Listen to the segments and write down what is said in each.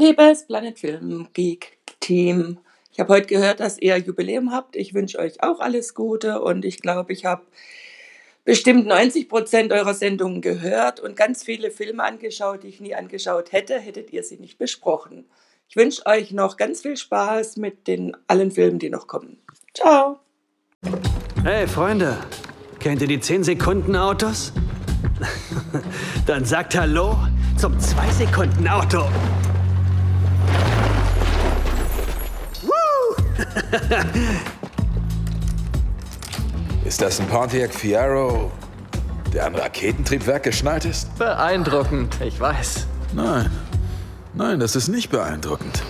Liebes Planet Film Geek Team, ich habe heute gehört, dass ihr Jubiläum habt. Ich wünsche euch auch alles Gute und ich glaube, ich habe bestimmt 90 Prozent eurer Sendungen gehört und ganz viele Filme angeschaut, die ich nie angeschaut hätte, hättet ihr sie nicht besprochen. Ich wünsche euch noch ganz viel Spaß mit den allen Filmen, die noch kommen. Ciao. Hey Freunde, kennt ihr die 10 Sekunden Autos? Dann sagt Hallo zum 2 Sekunden Auto. Ist das ein Pontiac Fiero, der an Raketentriebwerk geschnallt ist? Beeindruckend, ich weiß. Nein. Nein, das ist nicht beeindruckend.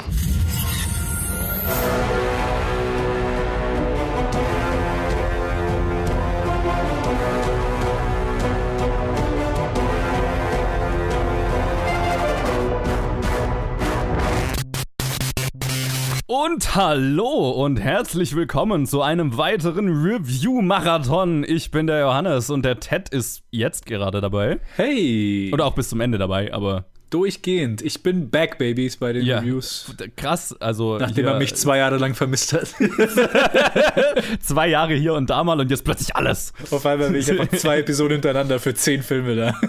Und hallo und herzlich willkommen zu einem weiteren Review-Marathon. Ich bin der Johannes und der Ted ist jetzt gerade dabei. Hey! Oder auch bis zum Ende dabei, aber. Durchgehend. Ich bin back, Babies, bei den Ja. Reviews. Krass, also. Nachdem er mich zwei Jahre lang vermisst hat. zwei Jahre hier und da mal und jetzt plötzlich alles. Auf einmal bin ich einfach zwei Episoden hintereinander für zehn Filme da.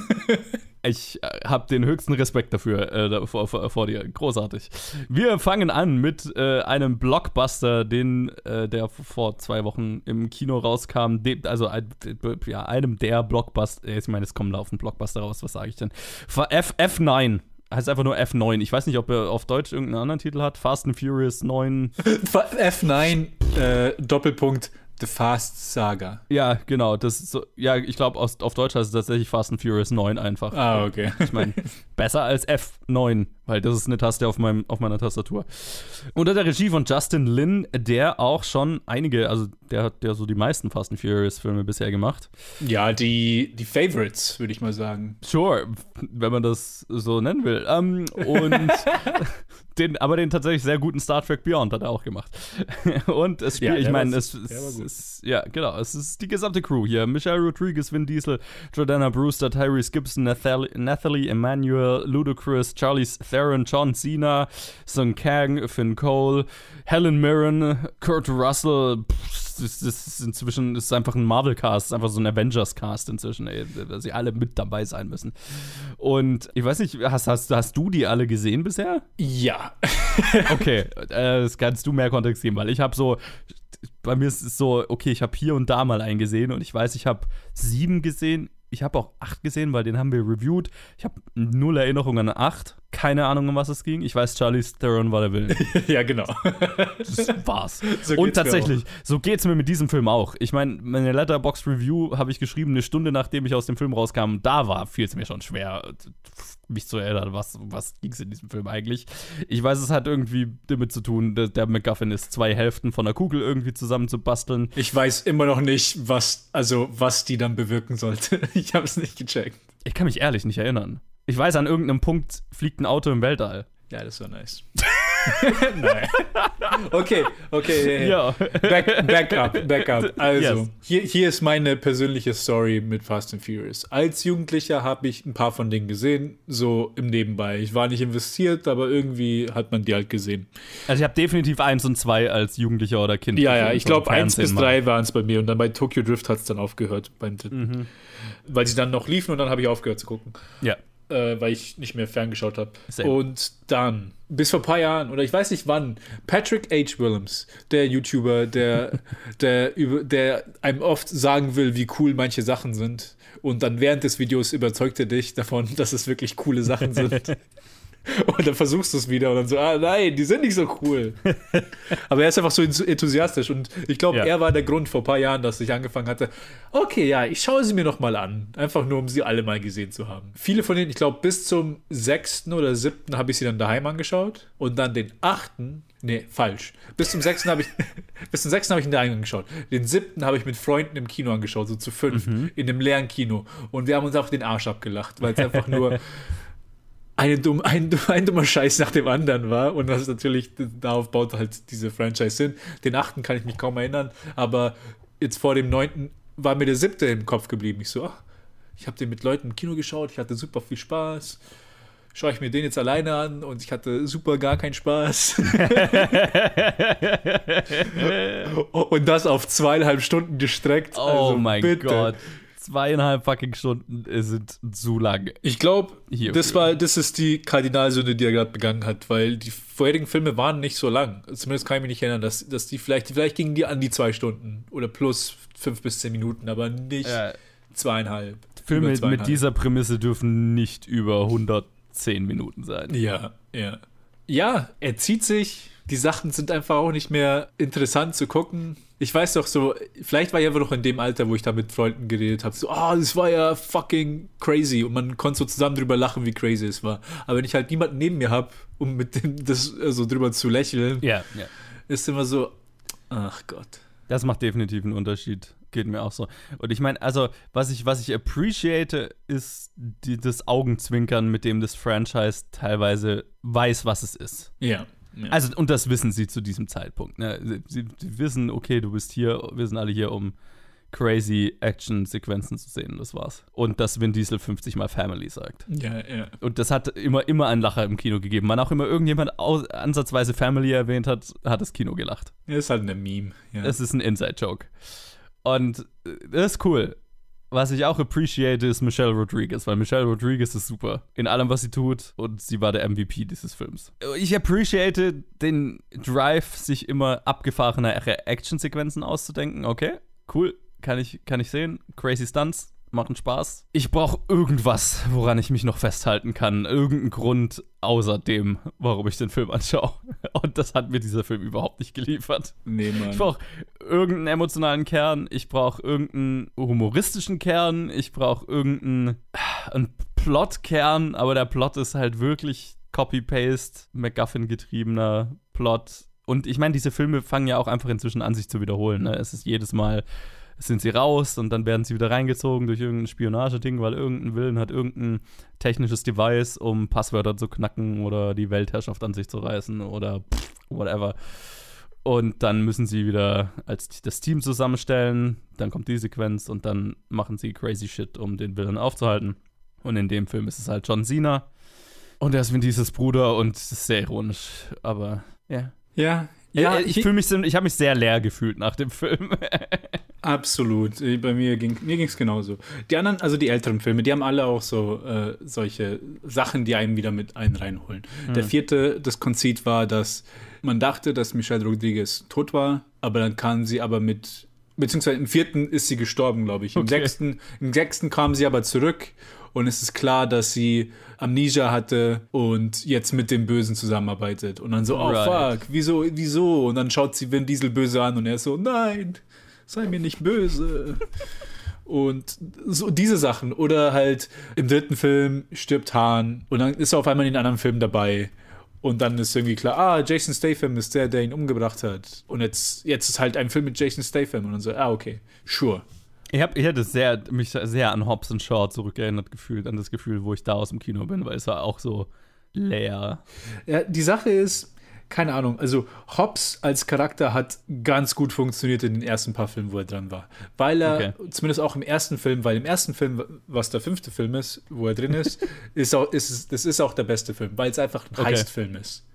Ich äh, habe den höchsten Respekt dafür äh, vor, vor, vor dir. Großartig. Wir fangen an mit äh, einem Blockbuster, den äh, der vor zwei Wochen im Kino rauskam. Dem, also ja, einem der Blockbuster. Ich meine, es kommen laufend Blockbuster raus. Was sage ich denn? F, F9. Heißt einfach nur F9. Ich weiß nicht, ob er auf Deutsch irgendeinen anderen Titel hat. Fast and Furious 9. F9, äh, Doppelpunkt, The Fast Saga. Ja, genau. Das so, ja, ich glaube, auf Deutsch heißt es tatsächlich Fast and Furious 9 einfach. Ah, okay. Ich meine, besser als F9, weil das ist eine Taste auf, meinem, auf meiner Tastatur. Unter der Regie von Justin Lin, der auch schon einige, also der hat ja so die meisten Fast and Furious Filme bisher gemacht. Ja, die, die Favorites, würde ich mal sagen. Sure, wenn man das so nennen will. Ähm, und den, aber den tatsächlich sehr guten Star Trek Beyond hat er auch gemacht. Und es spielt, Ja, ich meine, es, es ja, genau, es ist die gesamte Crew hier. Michelle Rodriguez, Vin Diesel, Jordana Brewster, Tyrese Gibson, Nathalie, Nathalie Ludacris, Charlize Theron, John Cena, Sung Kang, Finn Cole, Helen Mirren, Kurt Russell. Pff, Das, ist inzwischen das ist einfach ein Marvel-Cast, ist einfach so ein Avengers-Cast inzwischen, ey, dass sie alle mit dabei sein müssen. Und ich weiß nicht, hast, hast, hast du die alle gesehen bisher? Ja. Okay, äh, das kannst du mehr Kontext geben, weil ich habe so, bei mir ist es so, okay, ich habe hier und da mal einen gesehen und ich weiß, ich habe sieben gesehen. Ich habe auch acht gesehen, weil den haben wir reviewed. Ich habe null Erinnerung an acht. Keine Ahnung, um was es ging. Ich weiß, Charlie Theron war der Willen. ja, genau. Das war's. So und tatsächlich, so geht's mir mit diesem Film auch. Ich meine, meine Letterbox Review habe ich geschrieben, eine Stunde nachdem ich aus dem Film rauskam. Da war, fiel es mir schon schwer, mich zu erinnern, was, was ging's in diesem Film eigentlich. Ich weiß, es hat irgendwie damit zu tun, dass der MacGuffin ist, zwei Hälften von der Kugel irgendwie zusammenzubasteln. Ich weiß immer noch nicht, was, also, was die dann bewirken sollte. Ich habe es nicht gecheckt. Ich kann mich ehrlich nicht erinnern. Ich weiß, an irgendeinem Punkt fliegt ein Auto im Weltall. Ja, das war nice. Nein. Okay, okay. Ja. Back, back up, back up. Also, Yes. hier, hier ist meine persönliche Story mit Fast and Furious. Als Jugendlicher habe ich ein paar von denen gesehen, so im Nebenbei. Ich war nicht investiert, aber irgendwie hat man die halt gesehen. Also ich habe definitiv eins und zwei als Jugendlicher oder Kind. Ja, ja, ich glaube, eins bis drei waren es bei mir und dann bei Tokyo Drift hat es dann aufgehört beim dritten. Weil sie dann noch liefen und dann habe ich aufgehört zu gucken. Ja. Äh, weil ich nicht mehr ferngeschaut habe. Und dann, bis vor ein paar Jahren, oder ich weiß nicht wann, Patrick H. Willems, der YouTuber, der, der, über, der einem oft sagen will, wie cool manche Sachen sind. Und dann während des Videos überzeugt er dich davon, dass es wirklich coole Sachen sind. Und dann versuchst du es wieder und dann so, ah nein, die sind nicht so cool. Aber er ist einfach so enthusiastisch und ich glaube, Ja. er war der Grund vor ein paar Jahren, dass ich angefangen hatte, okay, ja, ich schaue sie mir noch mal an. Einfach nur, um sie alle mal gesehen zu haben. Viele von denen, ich glaube, bis zum sechsten oder siebten habe ich sie dann daheim angeschaut und dann den achten, nee, falsch. Bis zum sechsten habe ich, bis zum sechsten habe ich ihn daheim angeschaut. Den siebten habe ich mit Freunden im Kino angeschaut, so zu fünf, in einem leeren Kino. Und wir haben uns auf den Arsch abgelacht, weil es einfach nur eine dumm, ein, ein dummer Scheiß nach dem anderen war. Und das ist natürlich, darauf baut halt diese Franchise hin. Den achten kann ich mich kaum erinnern, aber jetzt vor dem neunten war mir der siebte im Kopf geblieben. Ich so, ach, ich habe den mit Leuten im Kino geschaut, ich hatte super viel Spaß. schaue ich mir den jetzt alleine an und ich hatte super gar keinen Spaß. und das auf zweieinhalb Stunden gestreckt. Oh also mein bitte. Gott. Zweieinhalb fucking Stunden sind zu lang. Ich glaube, das war, das ist die Kardinalsünde, die er gerade begangen hat, weil die vorherigen Filme waren nicht so lang. Zumindest kann ich mich nicht erinnern, dass, dass die vielleicht, vielleicht gingen die an die zwei Stunden oder plus fünf bis zehn Minuten, aber nicht Ja. zweieinhalb. Filme Über mit zweieinhalb. dieser Prämisse dürfen nicht über 110 Minuten sein. Ja, ja. Ja, er zieht sich. Die Sachen sind einfach auch nicht mehr interessant zu gucken. Ich weiß doch so, vielleicht war ich einfach noch in dem Alter, wo ich da mit Freunden geredet habe. So, ah, das war ja fucking crazy. Und man konnte so zusammen drüber lachen, wie crazy es war. Aber wenn ich halt niemanden neben mir habe, um mit dem das so also drüber zu lächeln, Ja, ja. ist immer so, ach Gott. Das macht definitiv einen Unterschied. Geht mir auch so. Und ich meine, also, was ich, was ich appreciate, ist die, das Augenzwinkern, mit dem das Franchise teilweise weiß, was es ist. Ja. Ja. Also, und das wissen sie zu diesem Zeitpunkt. Ne? Sie, sie, sie wissen, okay, du bist hier, wir sind alle hier, um crazy Action-Sequenzen zu sehen. Das war's. Und dass Vin Diesel 50 Mal Family sagt. ja, ja. Und das hat immer, immer einen Lacher im Kino gegeben. Wann auch immer irgendjemand aus, ansatzweise Family erwähnt hat, hat das Kino gelacht. Ja, ist halt eine Meme. Ja. Es ist ein Inside-Joke. Und äh, das ist cool. Was ich auch appreciate, ist Michelle Rodriguez, weil Michelle Rodriguez ist super in allem, was sie tut und sie war der MVP dieses Films. Ich appreciate den Drive, sich immer abgefahrenere Actionsequenzen auszudenken. Okay, cool, kann ich, kann ich sehen. Crazy Stunts, machen Spaß. Ich brauche irgendwas, woran ich mich noch festhalten kann. Irgendeinen Grund außer dem, warum ich den Film anschaue. Und das hat mir dieser Film überhaupt nicht geliefert. nee, Mann. Ich brauche irgendeinen emotionalen Kern, ich brauche irgendeinen humoristischen Kern, ich brauche irgendeinen einen Plotkern, aber der Plot ist halt wirklich Copy-Paste, MacGuffin-getriebener Plot. Und ich meine, diese Filme fangen ja auch einfach inzwischen an, sich zu wiederholen. Ne? Es ist jedes Mal, sind sie raus und dann werden sie wieder reingezogen durch irgendein Spionageding, weil irgendein Willen hat irgendein technisches Device, um Passwörter zu knacken oder die Weltherrschaft an sich zu reißen oder pff, whatever. Und dann müssen sie wieder als das Team zusammenstellen. Dann kommt die Sequenz und dann machen sie crazy shit, um den Villain aufzuhalten. Und in dem Film ist es halt John Cena. Und er ist Vin Diesels Bruder und ist sehr ironisch. Aber ja. Ja, Ja, ja, ich fühle mich, ich habe mich sehr leer gefühlt nach dem Film. Absolut. Äh, Bei mir ging mir ging's genauso. Die anderen, also die älteren Filme, die haben alle auch so äh, solche Sachen, die einen wieder mit einen reinholen. Der vierte, das Konzit war, dass man dachte, dass Michelle Rodriguez tot war, aber dann kam sie aber mit, beziehungsweise im vierten ist sie gestorben, glaube ich. Im, Okay. sechsten, Im sechsten kam sie aber zurück und es ist klar, dass sie Amnesia hatte und jetzt mit dem Bösen zusammenarbeitet. Und dann so, oh Right. fuck, wieso, wieso? Und dann schaut sie Vin Diesel böse an und er ist so, nein, sei mir nicht böse. Und so diese Sachen. Oder halt im dritten Film stirbt Hahn und dann ist er auf einmal in den anderen Filmen dabei. Und dann ist irgendwie klar, ah, Jason Statham ist der, der ihn umgebracht hat. Und jetzt, jetzt ist halt ein Film mit Jason Statham. Und dann so, ah, okay, sure. Ich habe ich hatte sehr, mich sehr an Hobbs and Shaw zurückerinnert gefühlt, an das Gefühl, wo ich da aus dem Kino bin, weil es war auch so leer. Ja, die Sache ist, keine Ahnung, also Hobbs als Charakter hat ganz gut funktioniert in den ersten paar Filmen, wo er dran war. Weil er, zumindest auch im ersten Film, weil im ersten Film, was der fünfte Film ist, wo er drin ist, ist auch, ist, es- das ist auch der beste Film, weil es einfach ein Okay. Heistfilm ist.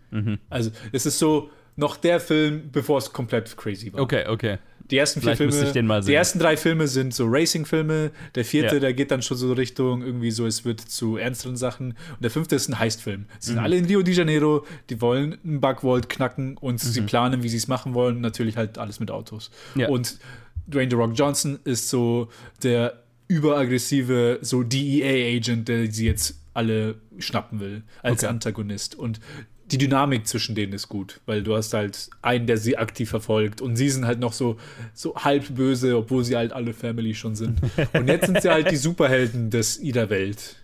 Also es ist so noch der Film, bevor es komplett crazy war. Okay, okay. Die ersten vier Vielleicht Filme, die ersten drei Filme sind so Racing-Filme. Der vierte, Ja. der geht dann schon so Richtung irgendwie so, es wird zu ernsteren Sachen. Und der fünfte ist ein Heistfilm. Sie Mhm. sind alle in Rio de Janeiro, die wollen einen Bugvault knacken und sie Mhm. planen, wie sie es machen wollen. Natürlich halt alles mit Autos. Ja. Und Dwayne The Rock Johnson ist so der überaggressive, so DEA-Agent, der sie jetzt alle schnappen will als Okay. Antagonist. Und die Dynamik zwischen denen ist gut, weil du hast halt einen, der sie aktiv verfolgt und sie sind halt noch so, so halb böse, obwohl sie halt alle Family schon sind. Und jetzt sind sie halt die Superhelden des ihrer Welt.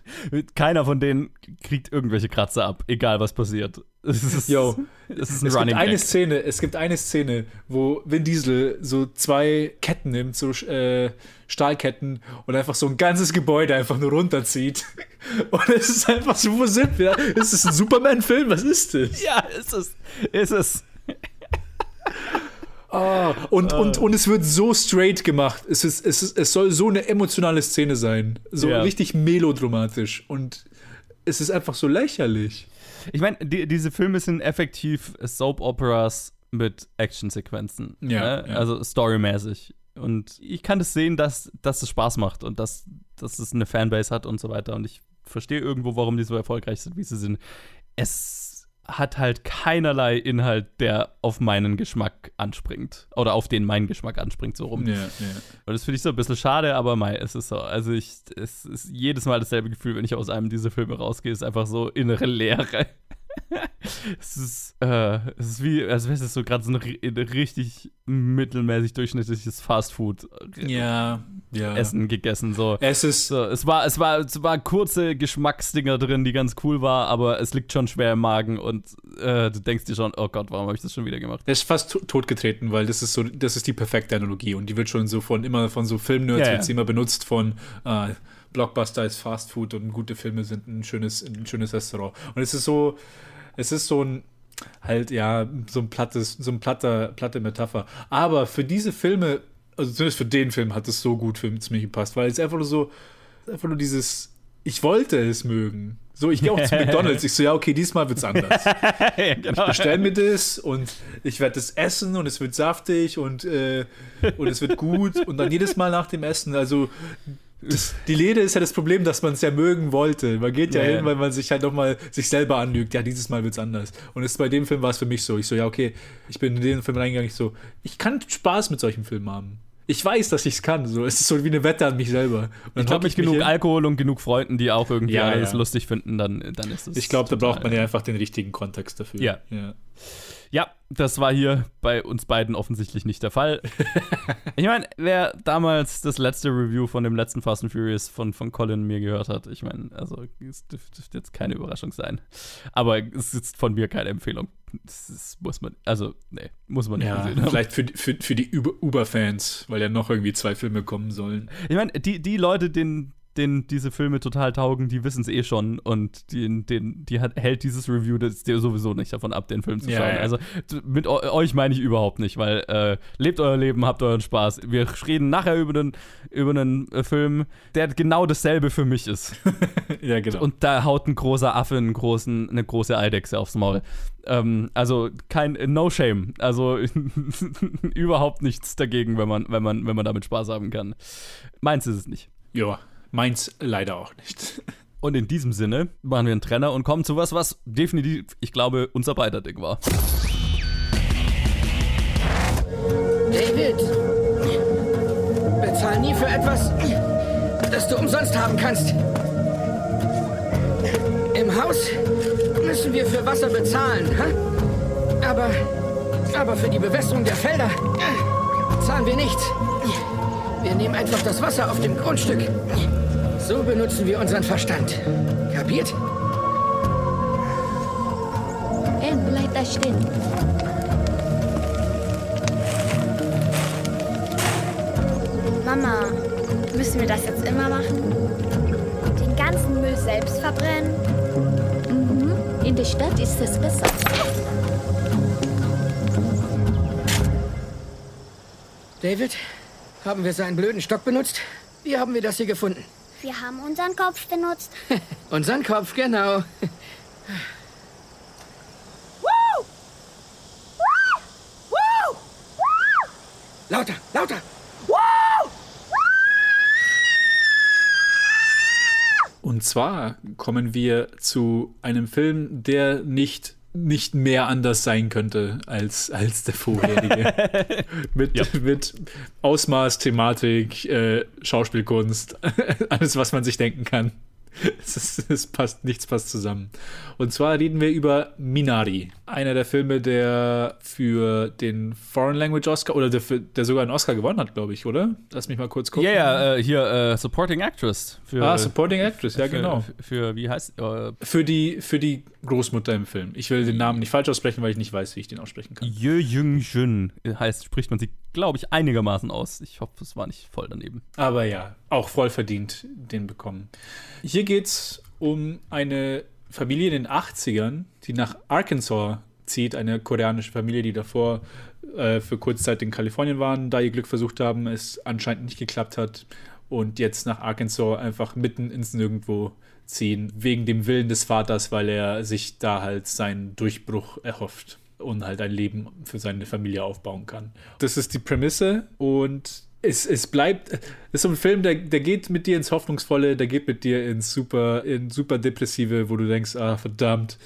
Keiner von denen kriegt irgendwelche Kratzer ab, egal was passiert. Es ist, Yo, es ist ein es Running gibt eine. Szene, es gibt eine Szene, wo Vin Diesel so zwei Ketten nimmt, so äh, Stahlketten und einfach so ein ganzes Gebäude einfach nur runterzieht. Und es ist einfach so, wo sind wir? Ist es ein Superman-Film? Was ist das? Ja, ist es. Ist es. Ah, und, und, und es wird so straight gemacht. Es, ist, es, ist, es soll so eine emotionale Szene sein. So Ja. richtig melodramatisch. Und es ist einfach so lächerlich. Ich meine, die, diese Filme sind effektiv Soap-Operas mit Actionsequenzen. Ja, ne? ja. Also storymäßig. Und ich kann das sehen, dass, dass es Spaß macht und dass, dass es eine Fanbase hat und so weiter. Und ich verstehe irgendwo, warum die so erfolgreich sind, wie sie sind. Es hat halt keinerlei Inhalt, der auf meinen Geschmack anspringt. Oder auf den mein Geschmack anspringt, so rum. Ja, ja. Und das finde ich so ein bisschen schade, aber mei, es ist so. Also ich, es ist jedes Mal dasselbe Gefühl, wenn ich aus einem dieser Filme rausgehe, ist einfach so innere Leere. es ist, äh, es ist wie, als wäre es so gerade so ein ri- richtig mittelmäßig durchschnittliches Fastfood Ja, ja. Essen gegessen. So. Es ist So, es war, es war, es war kurze Geschmacksdinger drin, die ganz cool war, aber es liegt schon schwer im Magen und äh, du denkst dir schon, oh Gott, warum habe ich das schon wieder gemacht? Er ist fast to- totgetreten, weil das ist so, das ist die perfekte Analogie und die wird schon so von immer von so Filmnerds Ja, ja. wird sie immer benutzt von äh, Blockbuster ist Fast Food und gute Filme sind ein schönes, ein schönes Restaurant. Und es ist so, es ist so ein halt ja so ein plattes, so ein platter, platte Metapher. Aber für diese Filme, also zumindest für den Film hat es so gut für, mir gepasst, weil es einfach nur so, einfach nur dieses, ich wollte es mögen. So, ich gehe auch zu McDonalds. Ich so, ja, okay, diesmal wird's anders. ja, genau. bestell mir das und ich werde das essen und es wird saftig und, äh, und es wird gut und dann jedes Mal nach dem Essen, also das, die Lede ist ja das Problem, dass man es ja mögen wollte. Man geht ja, Ja, hin, ja. weil man sich halt nochmal sich selber anlügt. Ja, dieses Mal wird's anders. Und es, bei dem Film war es für mich so. Ich so, ja, okay, ich bin in den Film reingegangen, ich so, ich kann Spaß mit solchen Filmen haben. Ich weiß, dass ich es kann. So, es ist so wie eine Wette an mich selber. Ich glaube, mit mich genug hin. Alkohol und genug Freunden, die auch irgendwie Ja, alles lustig finden, dann, dann ist es. Ich glaube, da braucht man ja einfach den richtigen Kontext dafür. Ja. Ja. Das war hier bei uns beiden offensichtlich nicht der Fall. ich meine, wer damals das letzte Review von dem letzten Fast and Furious von, von Colin mir gehört hat, ich meine, also es dürfte dürfte jetzt keine Überraschung sein. Aber es ist von mir keine Empfehlung. Das ist, muss man, also, nee, muss man nicht Ja, haben. vielleicht für, die- für, für die Uber- Uber-Fans, weil ja noch irgendwie zwei Filme kommen sollen. Ich meine, die, die Leute, denen, denen diese Filme total taugen, die wissen es eh schon und den, den, die hat, hält dieses Review das dir sowieso nicht davon ab, den Film zu Ja, schauen. ja. Also mit eu euch meine ich überhaupt nicht, weil äh, lebt euer Leben, habt euren Spaß. Wir reden nachher über einen, über einen äh, Film, der genau dasselbe für mich ist. Ja, genau. Und da haut ein großer Affe einen großen, eine große Eidechse aufs Maul. Ähm, also kein No Shame. Also überhaupt nichts dagegen, wenn man, wenn man, wenn man damit Spaß haben kann. Meins ist es nicht. ja, meins leider auch nicht. Und in diesem Sinne machen wir einen Trenner und kommen zu was, was definitiv, ich glaube, unser beider Ding war. David, bezahl nie für etwas, das du umsonst haben kannst. Im Haus müssen wir für Wasser bezahlen, hä? aber, aber für die Bewässerung der Felder zahlen wir nichts. Wir nehmen einfach das Wasser auf dem Grundstück. So benutzen wir unseren Verstand. Kapiert? Hey, bleib da stehen. Mama, müssen wir das jetzt immer machen? Den ganzen Müll selbst verbrennen? Mhm. In der Stadt ist es besser. David, haben wir seinen blöden Stock benutzt? Wie haben wir das hier gefunden? Wir haben unseren Kopf benutzt. Unseren Kopf, genau. Lauter, lauter! Und zwar kommen wir zu einem Film, der nicht, nicht mehr anders sein könnte als, als der vorherige. mit, mit Ausmaß, Thematik, äh, Schauspielkunst, alles, was man sich denken kann. Es, ist, es passt, nichts passt zusammen. Und zwar reden wir über Minari, einer der Filme, der für den Foreign Language Oscar oder der, für, der sogar einen Oscar gewonnen hat, glaube ich, oder? Lass mich mal kurz gucken. Ja, ja, äh, hier äh, Supporting Actress. Für, Ah, Supporting Actress, ja, für, genau. Für, für wie heißt äh, Für die, für die Großmutter im Film. Ich will den Namen nicht falsch aussprechen, weil ich nicht weiß, wie ich den aussprechen kann. Ye Jung Jun heißt, spricht man sie, glaube ich, einigermaßen aus. Ich hoffe, es war nicht voll daneben. Aber ja, auch voll verdient den bekommen. Hier geht's um eine Familie in den 80ern, die nach Arkansas zieht, eine koreanische Familie, die davor äh, für kurze Zeit in Kalifornien waren, da ihr Glück versucht haben, es anscheinend nicht geklappt hat und jetzt nach Arkansas einfach mitten ins Nirgendwo ziehen, wegen dem Willen des Vaters, weil er sich da halt seinen Durchbruch erhofft und halt ein Leben für seine Familie aufbauen kann. Das ist die Prämisse und es, es bleibt, es ist so ein Film, der, der geht mit dir ins Hoffnungsvolle, der geht mit dir ins super, in super depressive, wo du denkst, ah, verdammt.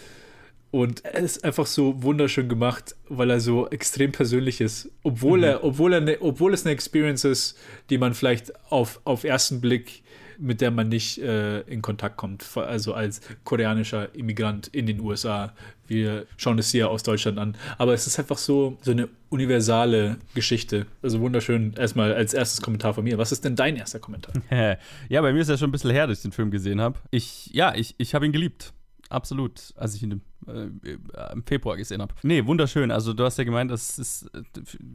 Und er ist einfach so wunderschön gemacht, weil er so extrem persönlich ist. Obwohl, mhm. er, obwohl, er ne, obwohl es eine Experience ist, die man vielleicht auf, auf ersten Blick mit der man nicht äh, in Kontakt kommt. Also als koreanischer Immigrant in den USA. Wir schauen es hier aus Deutschland an. Aber es ist einfach so, so eine universale Geschichte. Also wunderschön. Erstmal als erstes Kommentar von mir. Was ist denn dein erster Kommentar? ja, bei mir ist ja schon ein bisschen her, dass ich den Film gesehen habe. Ich, ja, ich, ich habe ihn geliebt absolut, als ich ihn äh, im Februar gesehen habe. Nee, wunderschön. Also du hast ja gemeint, das ist äh,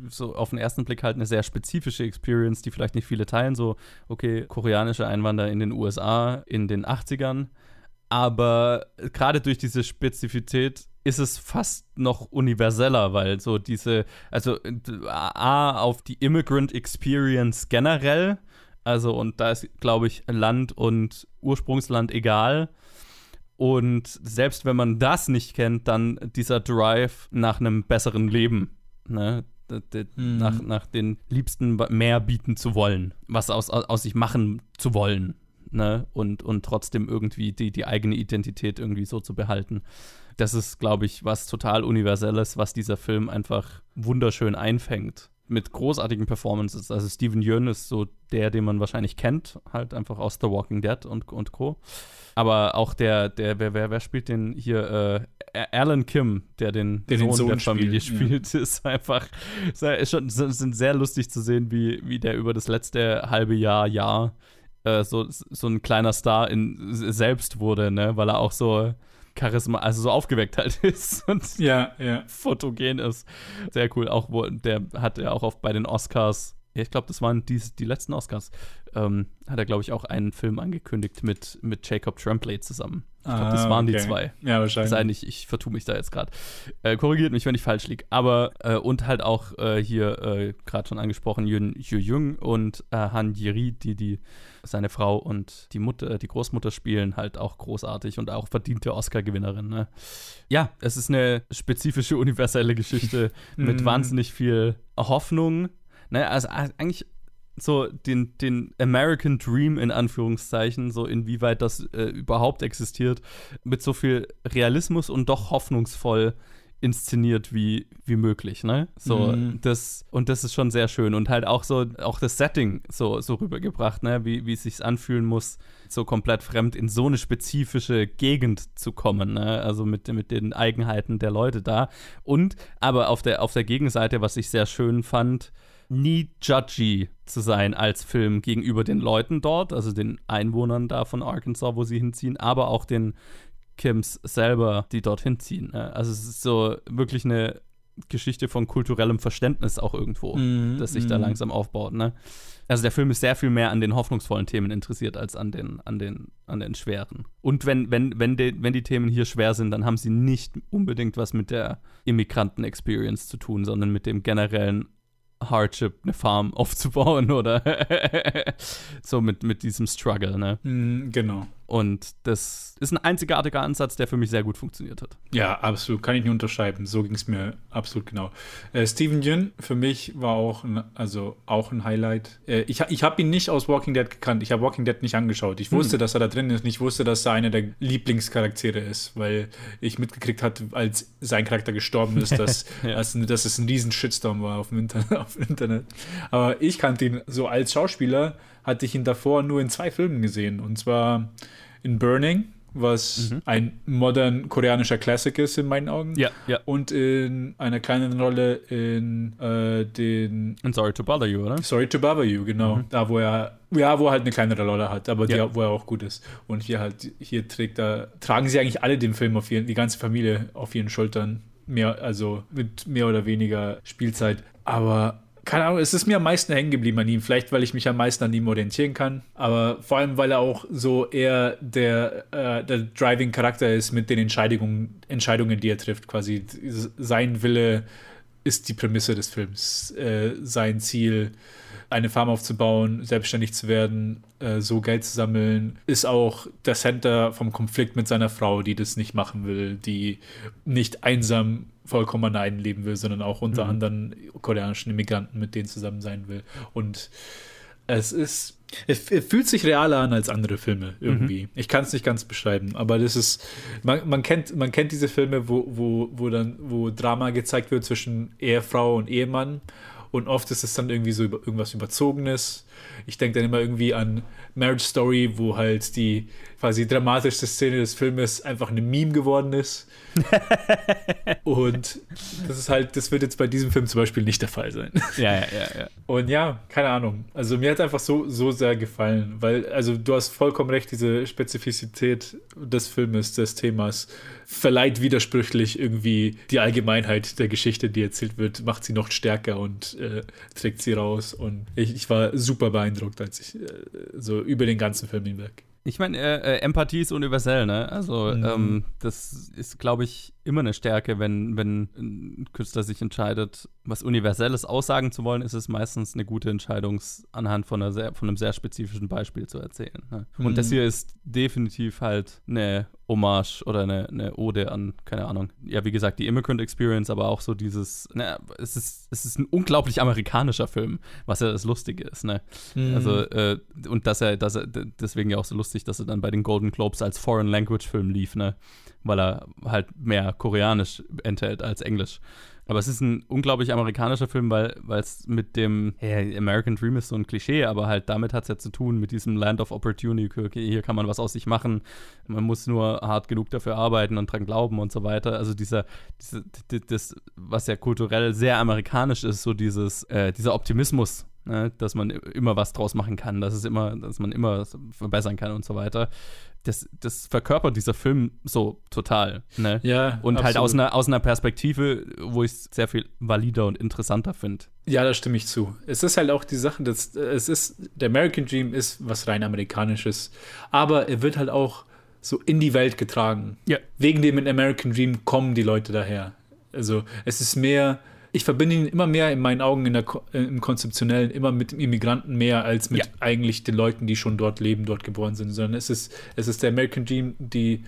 so auf den ersten Blick halt eine sehr spezifische Experience, die vielleicht nicht viele teilen. So, okay, koreanische Einwanderer in den USA in den 80ern. Aber gerade durch diese Spezifität ist es fast noch universeller, weil so diese, also A, auf die Immigrant Experience generell, also und da ist, glaube ich, Land und Ursprungsland egal und selbst wenn man das nicht kennt, dann dieser Drive nach einem besseren Leben, ne? Mhm. Nach, nach den Liebsten mehr bieten zu wollen, was aus, aus sich machen zu wollen. Ne? Und, und trotzdem irgendwie die, die eigene Identität irgendwie so zu behalten. Das ist, glaube ich, was total Universelles, was dieser Film einfach wunderschön einfängt mit großartigen Performances. Also Steven Yeun ist so der, den man wahrscheinlich kennt, halt einfach aus The Walking Dead und, und Co. Aber auch der, der, wer, wer, wer spielt den hier? Äh, Alan Kim, der den, der Sohn, den Sohn der Familie spielt, spielt ja. ist einfach ist schon sind sehr lustig zu sehen, wie, wie der über das letzte halbe Jahr, Jahr äh, so, so ein kleiner Star in selbst wurde, ne? Weil er auch so Charisma, also so aufgeweckt halt ist und ja, ja. fotogen ist. Sehr cool. Auch wo, der hat ja auch oft bei den Oscars ich glaube, das waren die, die letzten Oscars, ähm, hat er, glaube ich, auch einen Film angekündigt mit, mit Jacob Tremblay zusammen. Ich glaube, das ah, waren okay. die zwei. Ja, wahrscheinlich. Sei nicht, ich vertue mich da jetzt gerade. Äh, korrigiert mich, wenn ich falsch liege. Aber, äh, und halt auch äh, hier äh, gerade schon angesprochen, Yun Yu Jung und äh, Han Yiri, die, die seine Frau und die Mutter, die Großmutter spielen, halt auch großartig und auch verdiente Oscar-Gewinnerin. Ne? Ja, es ist eine spezifische, universelle Geschichte mit mhm. wahnsinnig viel Hoffnung, Ne, also eigentlich so den, den American Dream in Anführungszeichen, so inwieweit das äh, überhaupt existiert, mit so viel Realismus und doch hoffnungsvoll inszeniert wie, wie möglich, ne? So, mhm. das, und das ist schon sehr schön. Und halt auch so, auch das Setting so, so rübergebracht, ne? Wie, wie es sich anfühlen muss, so komplett fremd in so eine spezifische Gegend zu kommen, ne? Also mit, mit den Eigenheiten der Leute da. Und aber auf der, auf der Gegenseite, was ich sehr schön fand, nie judgy zu sein als Film gegenüber den Leuten dort, also den Einwohnern da von Arkansas, wo sie hinziehen, aber auch den Kims selber, die dorthin ziehen. Ne? Also es ist so wirklich eine Geschichte von kulturellem Verständnis auch irgendwo, mm, das sich mm. da mhm. langsam aufbaut. Ne? Also der Film ist sehr viel mehr an den hoffnungsvollen Themen interessiert als an den, an den, an den schweren. Und wenn, wenn, wenn, de, wenn die Themen hier schwer sind, dann haben sie nicht unbedingt was mit der Immigranten-Experience zu tun, sondern mit dem generellen Hardship, eine Farm aufzubauen oder so mit, mit diesem Struggle, ne? Mm, genau. Und das ist ein einzigartiger Ansatz, der für mich sehr gut funktioniert hat. Ja, absolut. Kann ich nur unterschreiben. So ging es mir absolut genau. Äh, Steven Yeun für mich war auch ein, also auch ein Highlight. Äh, ich ich habe ihn nicht aus Walking Dead gekannt. Ich habe Walking Dead nicht angeschaut. Ich wusste, hm. dass er da drin ist. Ich wusste, dass er einer der Lieblingscharaktere ist, weil ich mitgekriegt hatte, als sein Charakter gestorben ist, dass, ja. als, dass es ein riesen Shitstorm war auf dem, Internet, auf dem Internet. Aber ich kannte ihn so als Schauspieler hatte ich ihn davor nur in zwei Filmen gesehen. Und zwar in Burning, was mhm. ein modern koreanischer Classic ist in meinen Augen. Ja, ja. Und in einer kleinen Rolle in äh, den. In Sorry to Bother You, oder? Sorry to Bother You, genau. Mhm. Da, wo er. Ja, wo er halt eine kleinere Rolle hat, aber ja. die, wo er auch gut ist. Und hier halt, hier trägt er, tragen sie eigentlich alle den Film auf ihren, die ganze Familie auf ihren Schultern. Mehr, also mit mehr oder weniger Spielzeit. Aber keine Ahnung, es ist mir am meisten hängen geblieben an ihm. Vielleicht, weil ich mich am meisten an ihm orientieren kann, aber vor allem, weil er auch so eher der, äh, der Driving-Charakter ist mit den Entscheidungen, Entscheidungen, die er trifft. Quasi sein Wille ist die Prämisse des Films, äh, sein Ziel eine Farm aufzubauen, selbstständig zu werden, äh, so Geld zu sammeln, ist auch der Center vom Konflikt mit seiner Frau, die das nicht machen will, die nicht einsam vollkommen allein leben will, sondern auch unter Mhm. anderen koreanischen Immigranten mit denen zusammen sein will. Und es ist, es, fühlt sich realer an als andere Filme irgendwie. Ich kann es nicht ganz beschreiben, aber das ist, man, man kennt, man kennt diese Filme, wo, wo, wo dann, wo Drama gezeigt wird zwischen Ehefrau und Ehemann. Und oft ist es dann irgendwie so über, irgendwas Überzogenes. Ich denke dann immer irgendwie an Marriage Story, wo halt die quasi dramatischste Szene des Filmes einfach eine Meme geworden ist. Und das ist halt, das wird jetzt bei diesem Film zum Beispiel nicht der Fall sein. Ja, ja, ja, ja. Und ja, keine Ahnung. Also mir hat es einfach so, so sehr gefallen, weil, also du hast vollkommen recht, diese Spezifizität des Filmes, des Themas, verleiht widersprüchlich irgendwie die Allgemeinheit der Geschichte, die erzählt wird, macht sie noch stärker und äh, trägt sie raus. Und ich, ich war super beeindruckt, als ich äh, so über den ganzen Film hinweg. Ich meine, äh, äh, Empathie ist universell, ne? Also, Mhm. ähm, das ist, glaube ich, immer eine Stärke, wenn, wenn ein Künstler sich entscheidet, was Universelles aussagen zu wollen, ist es meistens eine gute Entscheidung, anhand von, einer sehr, von einem sehr spezifischen Beispiel zu erzählen. Ne? Und Mhm. das hier ist definitiv halt eine Hommage oder eine, eine Ode an, keine Ahnung, ja, wie gesagt, die Immigrant Experience, aber auch so dieses, ne, es ist, es ist ein unglaublich amerikanischer Film, was ja das Lustige ist, ne? Mhm. Also, äh, und dass er, dass er, deswegen ja auch so lustig, dass er dann bei den Golden Globes als Foreign Language Film lief, ne? Weil er halt mehr Koreanisch enthält als Englisch. Aber es ist ein unglaublich amerikanischer Film, weil es mit dem hey, American Dream ist so ein Klischee, aber halt damit hat es ja zu tun, mit diesem Land of Opportunity. Okay, hier kann man was aus sich machen. Man muss nur hart genug dafür arbeiten und dran glauben und so weiter. Also dieser, diese, das, was ja kulturell sehr amerikanisch ist, so dieses, äh, dieser Optimismus, ne, dass man immer was draus machen kann, dass es immer, dass man immer verbessern kann und so weiter. Das, das verkörpert dieser Film so total. Ne? Ja, Und halt absolut. aus einer, aus einer Perspektive, wo ich es sehr viel valider und interessanter finde. Ja, da stimme ich zu. Es ist halt auch die Sache, dass es ist, der American Dream ist was rein amerikanisches, aber er wird halt auch so in die Welt getragen. Ja. Wegen dem American Dream kommen die Leute daher. Also es ist mehr, ich verbinde ihn immer mehr in meinen Augen in der, äh, im Konzeptionellen immer mit dem Immigranten mehr als mit Ja. eigentlich den Leuten, die schon dort leben, dort geboren sind, sondern es ist, es ist der American Dream, die,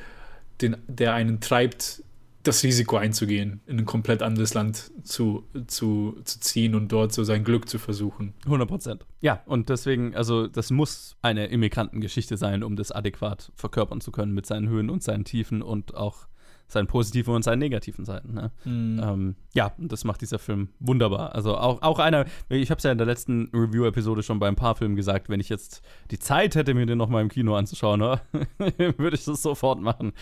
den, der einen treibt, das Risiko einzugehen, in ein komplett anderes Land zu, zu, zu ziehen und dort so sein Glück zu versuchen. 100 Prozent. Ja, und deswegen, also das muss eine Immigrantengeschichte sein, um das adäquat verkörpern zu können mit seinen Höhen und seinen Tiefen und auch seinen positiven und seinen negativen Seiten. Ne? Ähm, ja, und das macht dieser Film wunderbar. Also auch, auch einer, ich habe es ja in der letzten Review-Episode schon bei ein paar Filmen gesagt, wenn ich jetzt die Zeit hätte, mir den noch mal im Kino anzuschauen, ne, würde ich das sofort machen.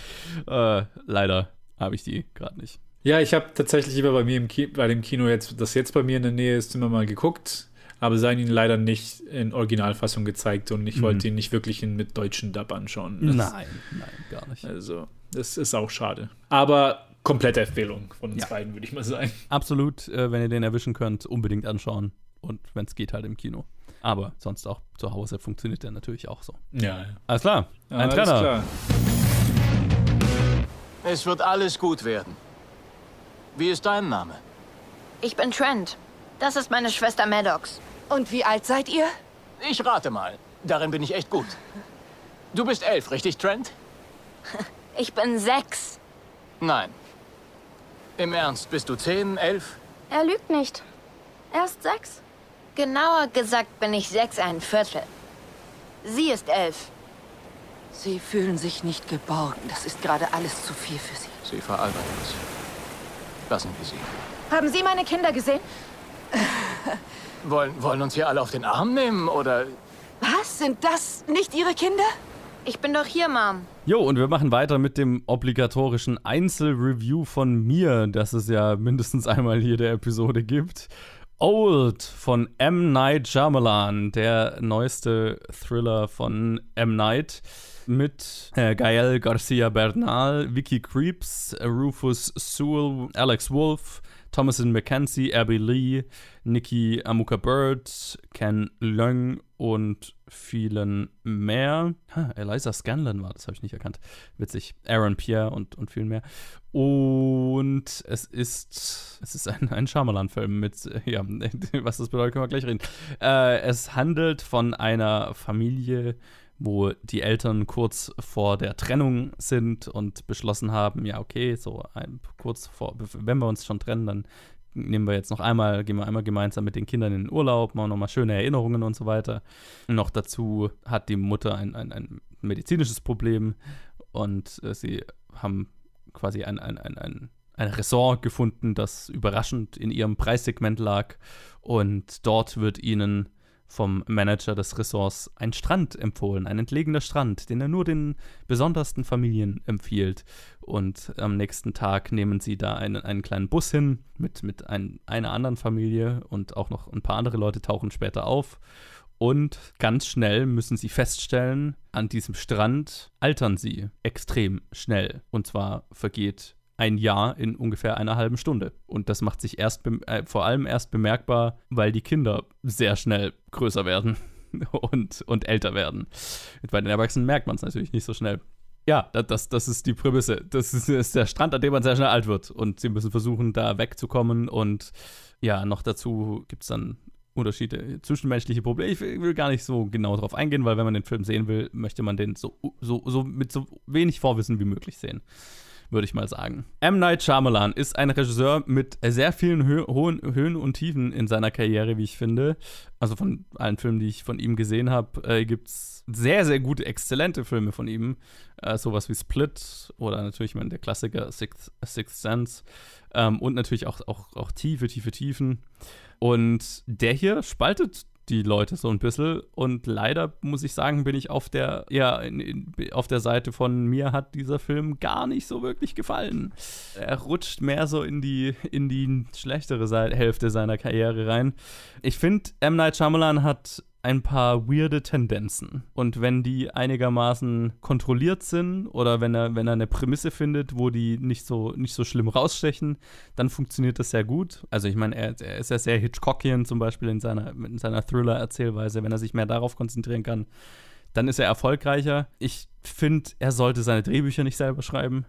Äh, leider habe ich die gerade nicht. Ja, ich habe tatsächlich immer bei mir im Ki bei dem Kino jetzt, das jetzt bei mir in der Nähe ist, immer mal geguckt, aber seien ihn leider nicht in Originalfassung gezeigt und ich wollte ihn nicht wirklich in, mit deutschen Dub anschauen. Das- nein, nein, gar nicht. Also, das ist auch schade. Aber komplette Empfehlung von uns Ja. beiden, würde ich mal sagen. Absolut, äh, wenn ihr den erwischen könnt, unbedingt anschauen. Und wenn es geht, halt im Kino. Aber sonst auch zu Hause funktioniert der natürlich auch so. Ja, ja. Alles klar, ein Alles Trenner. klar. Es wird alles gut werden. Wie ist dein Name? Ich bin Trent. Das ist meine Schwester Maddox. Und wie alt seid ihr? Ich rate mal. Darin bin ich echt gut. Du bist elf, richtig, Trent? Ich bin sechs. Nein. Im Ernst, bist du zehn, elf? Er lügt nicht. Er ist sechs. Genauer gesagt bin ich sechs ein Viertel. Sie ist elf. Sie fühlen sich nicht geborgen. Das ist gerade alles zu viel für Sie. Sie veralbern uns. Lassen wir sie. Haben Sie meine Kinder gesehen? Wollen, wollen uns hier alle auf den Arm nehmen, oder? Was? Sind das nicht Ihre Kinder? Ich bin doch hier, Mom. Jo, und wir machen weiter mit dem obligatorischen Einzelreview von mir, das es ja mindestens einmal der Episode gibt. Old von M. Night Shyamalan, der neueste Thriller von M. Night. mit äh, Gael Garcia Bernal, Vicky Creeps, Rufus Sewell, Alex Wolf, Thomason McKenzie, Abby Lee, Nikki Amuka Bird, Ken Leung und vielen mehr. Ha, Eliza Scanlon war, das habe ich nicht erkannt. Witzig. Aaron Pierre und, und viel mehr. Und es ist, es ist ein, ein Shyamalan-Film mit, ja, was das bedeutet, können wir gleich reden. Äh, es handelt von einer Familie, wo die Eltern kurz vor der Trennung sind und beschlossen haben, ja, okay, so ein, kurz vor, wenn wir uns schon trennen, dann nehmen wir jetzt noch einmal, gehen wir einmal gemeinsam mit den Kindern in den Urlaub, machen nochmal schöne Erinnerungen und so weiter. noch dazu hat die Mutter ein, ein, ein medizinisches Problem und äh, sie haben quasi ein, ein, ein, ein, ein Ressort gefunden, das überraschend in ihrem Preissegment lag und dort wird ihnen vom Manager des Ressorts ein Strand empfohlen, ein entlegener Strand, den er nur den besondersten Familien empfiehlt. Und am nächsten Tag nehmen sie da einen, einen kleinen Bus hin mit, mit ein, einer anderen Familie und auch noch ein paar andere Leute tauchen später auf. Und ganz schnell müssen sie feststellen, an diesem Strand altern sie extrem schnell. Und zwar vergeht ein Jahr in ungefähr einer halben Stunde. Und das macht sich erst äh, vor allem erst bemerkbar, weil die Kinder sehr schnell größer werden und, und älter werden. Bei den Erwachsenen merkt man es natürlich nicht so schnell. Ja, das, das ist die Prämisse. Das ist, ist, der Strand, an dem man sehr schnell alt wird. Und sie müssen versuchen, da wegzukommen. Und ja, noch dazu gibt es dann Unterschiede, zwischenmenschliche Probleme. Ich will gar nicht so genau darauf eingehen, weil wenn man den Film sehen will, möchte man den so, so, so mit so wenig Vorwissen wie möglich sehen würde ich mal sagen. M. Night Shyamalan ist ein Regisseur mit sehr vielen Hö hohen Höhen und Tiefen in seiner Karriere, wie ich finde. Also von allen Filmen, die ich von ihm gesehen habe, äh, gibt es sehr, sehr gute, exzellente Filme von ihm. Äh, sowas wie Split oder natürlich mein, der Klassiker Sixth, Sixth Sense. Ähm, und natürlich auch, auch, auch tiefe, tiefe Tiefen. Und der hier spaltet die Leute so ein bisschen. Und leider muss ich sagen, bin ich auf der, ja, in, in, auf der Seite von mir hat dieser Film gar nicht so wirklich gefallen. Er rutscht mehr so in die, in die schlechtere Seite, Hälfte seiner Karriere rein. Ich finde, M. Night Shyamalan hat ein paar weirde Tendenzen. Und wenn die einigermaßen kontrolliert sind oder wenn er, wenn er eine Prämisse findet, wo die nicht so, nicht so schlimm rausstechen, dann funktioniert das sehr gut. Also ich meine, er, er, ist ja sehr Hitchcockian zum Beispiel in seiner, in seiner Thriller-Erzählweise. Wenn er sich mehr darauf konzentrieren kann, dann ist er erfolgreicher. Ich finde, er sollte seine Drehbücher nicht selber schreiben,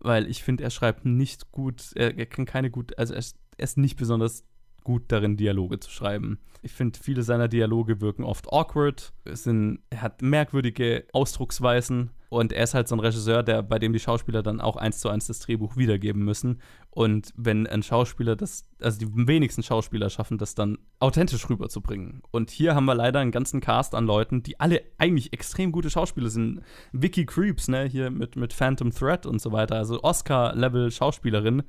weil ich finde, er schreibt nicht gut, er, er kann keine gut, also er er ist nicht besonders gut darin, Dialoge zu schreiben. Ich finde, viele seiner Dialoge wirken oft awkward, sind, er hat merkwürdige Ausdrucksweisen und er ist halt so ein Regisseur, der, bei dem die Schauspieler dann auch eins zu eins das Drehbuch wiedergeben müssen. Und wenn ein Schauspieler das, also die wenigsten Schauspieler schaffen das dann authentisch rüberzubringen. Und hier haben wir leider einen ganzen Cast an Leuten, die alle eigentlich extrem gute Schauspieler sind. Vicky Creeps, ne, hier mit, mit Phantom Threat und so weiter, also Oscar-Level Schauspielerin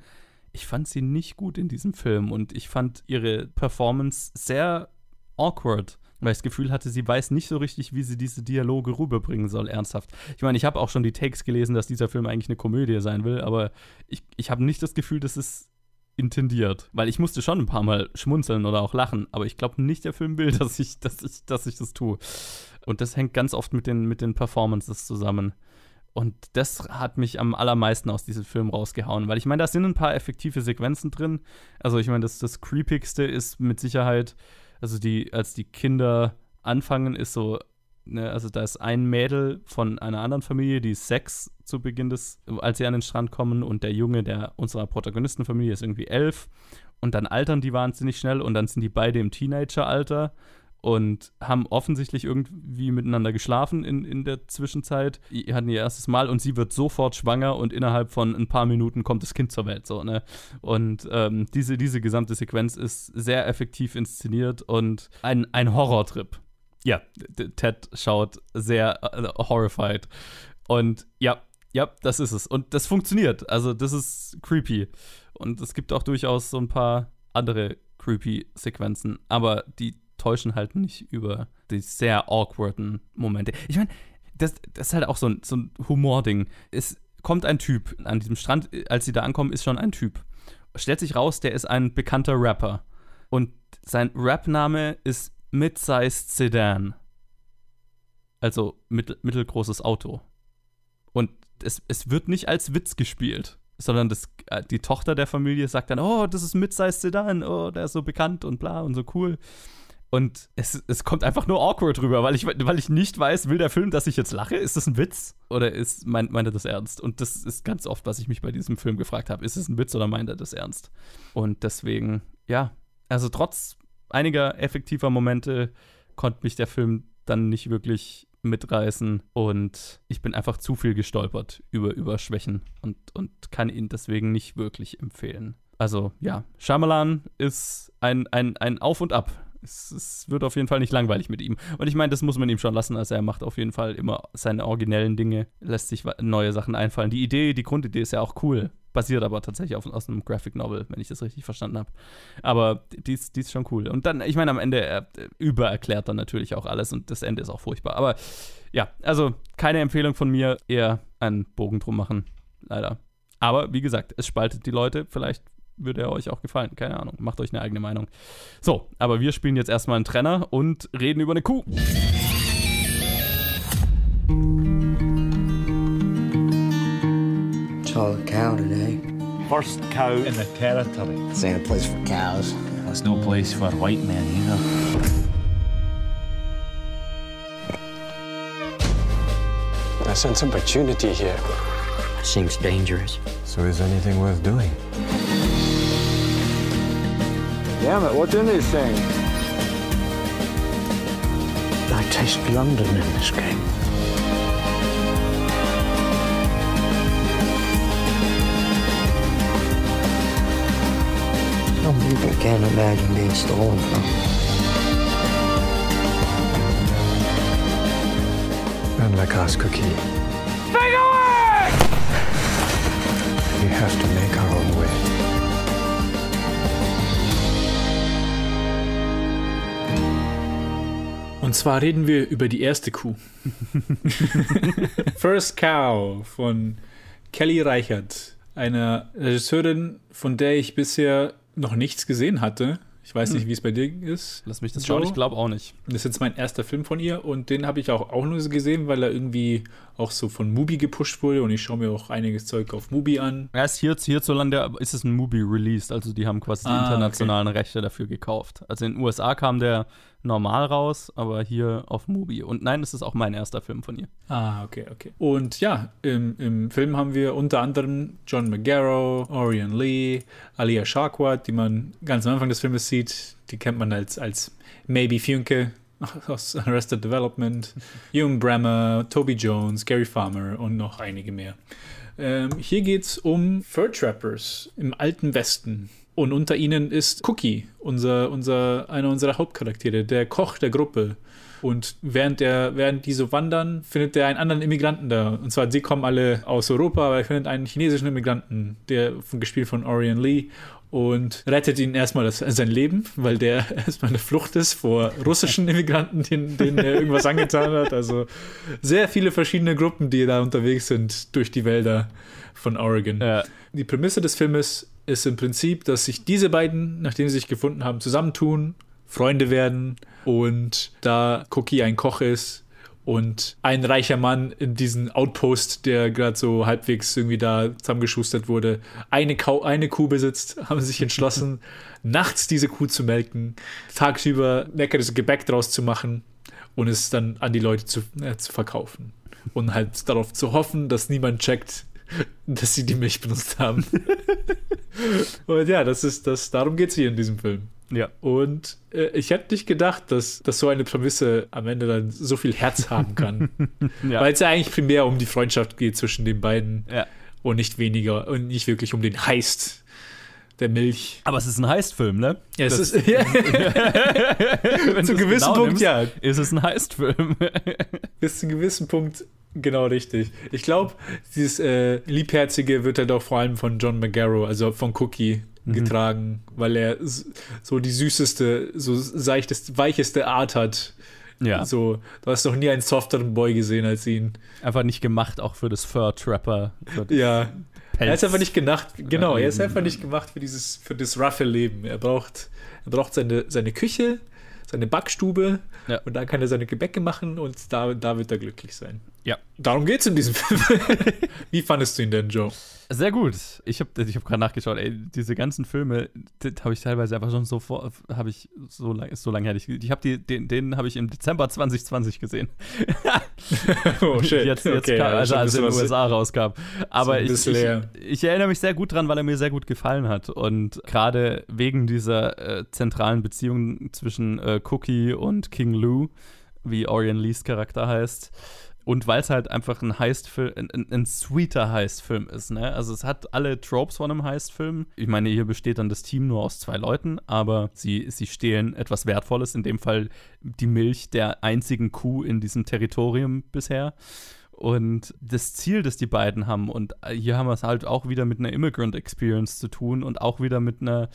ich fand sie nicht gut in diesem Film und ich fand ihre Performance sehr awkward, weil ich das Gefühl hatte, sie weiß nicht so richtig, wie sie diese Dialoge rüberbringen soll, ernsthaft. Ich meine, ich habe auch schon die Takes gelesen, dass dieser Film eigentlich eine Komödie sein will, aber ich, ich habe nicht das Gefühl, dass es intendiert. Weil ich musste schon ein paar Mal schmunzeln oder auch lachen, aber ich glaube nicht, der Film will, dass ich, dass ich, dass ich das tue. Und das hängt ganz oft mit den, mit den Performances zusammen. Und das hat mich am allermeisten aus diesem Film rausgehauen, weil ich meine, da sind ein paar effektive Sequenzen drin. Also ich meine, das, das Creepigste ist mit Sicherheit, also die, als die Kinder anfangen, ist so, ne, also da ist ein Mädel von einer anderen Familie, die ist sechs zu Beginn des, als sie an den Strand kommen und der Junge der unserer Protagonistenfamilie ist irgendwie elf und dann altern die wahnsinnig schnell und dann sind die beide im Teenageralter und haben offensichtlich irgendwie miteinander geschlafen in, in der Zwischenzeit. Die hatten ihr erstes Mal und sie wird sofort schwanger und innerhalb von ein paar Minuten kommt das Kind zur Welt. So, ne? Und ähm, diese, diese gesamte Sequenz ist sehr effektiv inszeniert und ein, ein Horrortrip. Ja, Ted schaut sehr äh, horrified. Und ja, ja, das ist es. Und das funktioniert. Also, das ist creepy. Und es gibt auch durchaus so ein paar andere creepy Sequenzen. Aber die täuschen halt nicht über die sehr awkwarden Momente. Ich meine, das, das ist halt auch so ein, so ein Humor-Ding. Es kommt ein Typ an diesem Strand, als sie da ankommen, ist schon ein Typ. Stellt sich raus, der ist ein bekannter Rapper. Und sein Rap-Name ist Mid-Sized Sedan. Also mittel, mittelgroßes Auto. Und es, es wird nicht als Witz gespielt, sondern das, äh, die Tochter der Familie sagt dann, oh, das ist Midsize Sedan, oh, der ist so bekannt und bla und so cool. Und es, es kommt einfach nur awkward rüber, weil ich, weil ich nicht weiß, will der Film, dass ich jetzt lache? Ist das ein Witz? Oder ist, meint, meint er das ernst? Und das ist ganz oft, was ich mich bei diesem Film gefragt habe. Ist es ein Witz oder meint er das ernst? Und deswegen, ja, also trotz einiger effektiver Momente konnte mich der Film dann nicht wirklich mitreißen und ich bin einfach zu viel gestolpert über, über Schwächen und, und kann ihn deswegen nicht wirklich empfehlen. Also ja, Shyamalan ist ein, ein, ein Auf und Ab es, es, wird auf jeden Fall nicht langweilig mit ihm. Und ich meine, das muss man ihm schon lassen. Also er macht auf jeden Fall immer seine originellen Dinge, lässt sich neue Sachen einfallen. Die Idee, die Grundidee ist ja auch cool. Basiert aber tatsächlich auf, aus einem Graphic Novel, wenn ich das richtig verstanden habe. Aber die ist, die ist schon cool. Und dann, ich meine, am Ende er übererklärt dann natürlich auch alles und das Ende ist auch furchtbar. Aber ja, also keine Empfehlung von mir, eher einen Bogen drum machen. Leider. Aber wie gesagt, es spaltet die Leute. Vielleicht würde er euch auch gefallen. Keine Ahnung. Macht euch eine eigene Meinung. So, aber wir spielen jetzt erstmal einen Trenner und reden über eine Kuh. A cow today. First cow in the territory. This ain't a place for cows. It's no place for white men either. I sense opportunity here. Seems dangerous. So is anything worth doing? Damn it, what's in these things? I taste London in this game. Some people can't imagine being stolen from. And like us, Cookie, Take away! we have to make our own way. Und zwar reden wir über die erste Kuh. First Cow von Kelly Reichert, einer Regisseurin, von der ich bisher noch nichts gesehen hatte. Ich weiß nicht, Hm. wie es bei dir ist. Lass mich das Joe. schauen, ich glaube auch nicht. Das ist jetzt mein erster Film von ihr und den habe ich auch, auch nur gesehen, weil er irgendwie auch so von Mubi gepusht wurde und ich schaue mir auch einiges Zeug auf Mubi an. Erst hier, hierzulande ist es ein Movie released, also die haben quasi die Ah, internationalen Rechte dafür gekauft. Also in den USA kam der normal raus, aber hier auf Mubi. Und nein, das ist auch mein erster Film von ihr. Ah, okay, okay. Und ja, im, im Film haben wir unter anderem John McGarrow, Orion Lee, Alia Sharkwat, die man ganz am Anfang des Filmes sieht. Die kennt man als, als Maybe Funke aus Arrested Development, Ewan Brammer, Toby Jones, Gary Farmer und noch einige mehr. Ähm, hier geht es um Fur Trappers im alten Westen. Und unter ihnen ist Cookie, unser, unser, einer unserer Hauptcharaktere, der Koch der Gruppe. Und während, der, während die so wandern, findet er einen anderen Immigranten da. Und zwar, sie kommen alle aus Europa, aber er findet einen chinesischen Immigranten, der gespielt von Orion Lee. Und rettet ihn erstmal das, sein Leben, weil der erstmal eine Flucht ist vor russischen Immigranten, denen, denen er irgendwas angetan hat. Also sehr viele verschiedene Gruppen, die da unterwegs sind durch die Wälder von Oregon. Die Prämisse des Filmes ist im Prinzip, dass sich diese beiden, nachdem sie sich gefunden haben, zusammentun, Freunde werden und da Cookie ein Koch ist und ein reicher Mann in diesen Outpost, der gerade so halbwegs irgendwie da zusammengeschustert wurde, eine, Kau eine Kuh besitzt, haben sich entschlossen, nachts diese Kuh zu melken, tagsüber leckeres Gebäck draus zu machen und es dann an die Leute zu, äh, zu verkaufen. Und halt darauf zu hoffen, dass niemand checkt, dass sie die Milch benutzt haben. und ja, das ist das, darum geht es hier in diesem Film. Ja. Und äh, ich hätte nicht gedacht, dass, dass so eine Prämisse am Ende dann so viel Herz haben kann. Ja. Weil es ja eigentlich primär um die Freundschaft geht zwischen den beiden Ja. und nicht weniger und nicht wirklich um den Heist der Milch. Aber es ist ein Heistfilm, ne? Ja, es Das- ist ja. Zu gewissen genau Punkt nimmst, ja. Ist es ein Heistfilm? Bis zu einem gewissen Punkt genau richtig. Ich glaube, dieses äh, Liebherzige wird halt auch vor allem von John McGarrow, also von Cookie, Mhm. getragen, weil er so die süßeste, so seichteste, weicheste Art hat. Ja. So, du hast noch nie einen softeren Boy gesehen als ihn. Einfach nicht gemacht, auch für das Fur Trapper. Ja. Er ist einfach nicht gedacht, genau, er ist einfach nicht gemacht für dieses, für das roughe Leben. Er braucht, er braucht seine, seine Küche, seine Backstube Ja. und da kann er seine Gebäcke machen und da, da wird er glücklich sein. Ja. Darum geht's in diesem Film. Wie fandest du ihn denn, Joe? Sehr gut. Ich habe ich hab gerade nachgeschaut, ey, diese ganzen Filme, habe ich teilweise einfach schon so vor, habe ich so lange, so lange her nicht. Ich habe die, den, den habe ich im Dezember 2020 gesehen. oh shit. Jetzt, jetzt okay, kam, also als er in den USA rauskam. Aber ich, ich, ich erinnere mich sehr gut dran, weil er mir sehr gut gefallen hat. Und gerade wegen dieser äh, zentralen Beziehung zwischen äh, Cookie und King Lou, wie Orion Lees Charakter heißt, und weil es halt einfach ein Heist-Film, ein, ein, ein sweeter Heist-Film ist, ne? Also es hat alle Tropes von einem Heist-Film. Ich meine, hier besteht dann das Team nur aus zwei Leuten, aber sie, sie stehlen etwas Wertvolles, in dem Fall die Milch der einzigen Kuh in diesem Territorium bisher. Und das Ziel, das die beiden haben, und hier haben wir es halt auch wieder mit einer Immigrant Experience zu tun und auch wieder mit einer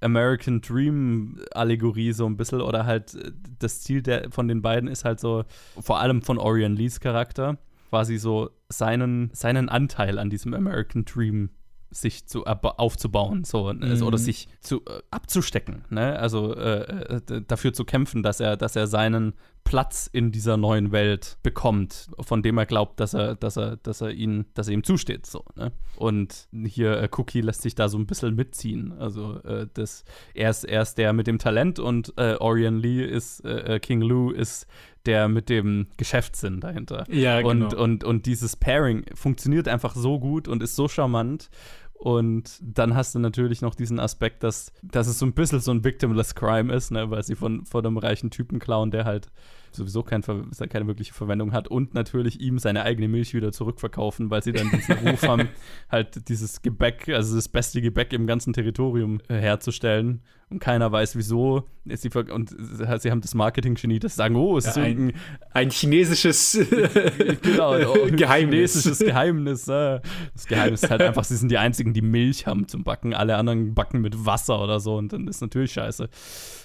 American Dream Allegorie so ein bisschen oder halt äh, das Ziel der, von den beiden ist halt so, vor allem von Orion Lees Charakter, quasi so seinen, seinen Anteil an diesem American Dream sich zu aufzubauen, so mhm. oder sich zu äh, abzustecken, ne? Also äh, äh dafür zu kämpfen, dass er, dass er seinen Platz in dieser neuen Welt bekommt, von dem er glaubt, dass er, dass er, dass er ihn, dass er ihm zusteht, so. Ne? Und hier äh, Cookie lässt sich da so ein bisschen mitziehen. Also äh, das, er ist, er ist der mit dem Talent und äh, Orion Lee ist King Lou ist der mit dem Geschäftssinn dahinter. Ja, genau. Und, und, und dieses Pairing funktioniert einfach so gut und ist so charmant. Und dann hast du natürlich noch diesen Aspekt, dass, dass es so ein bisschen so ein victimless Crime ist, ne, weil sie von, von einem reichen Typen klauen, der halt sowieso kein, keine wirkliche Verwendung hat und natürlich ihm seine eigene Milch wieder zurückverkaufen, weil sie dann diesen Ruf haben, halt dieses Gebäck, also das beste Gebäck im ganzen Territorium äh, herzustellen und keiner weiß wieso. Sie, und sie haben das Marketing-Genie, das sagen, oh, es ja, ist ein, ein chinesisches genau, oh, Geheimnis. Chinesisches Geheimnis. Äh. Das Geheimnis ist halt einfach, sie sind die einzigen, die Milch haben zum Backen. Alle anderen backen mit Wasser oder so und dann ist natürlich scheiße.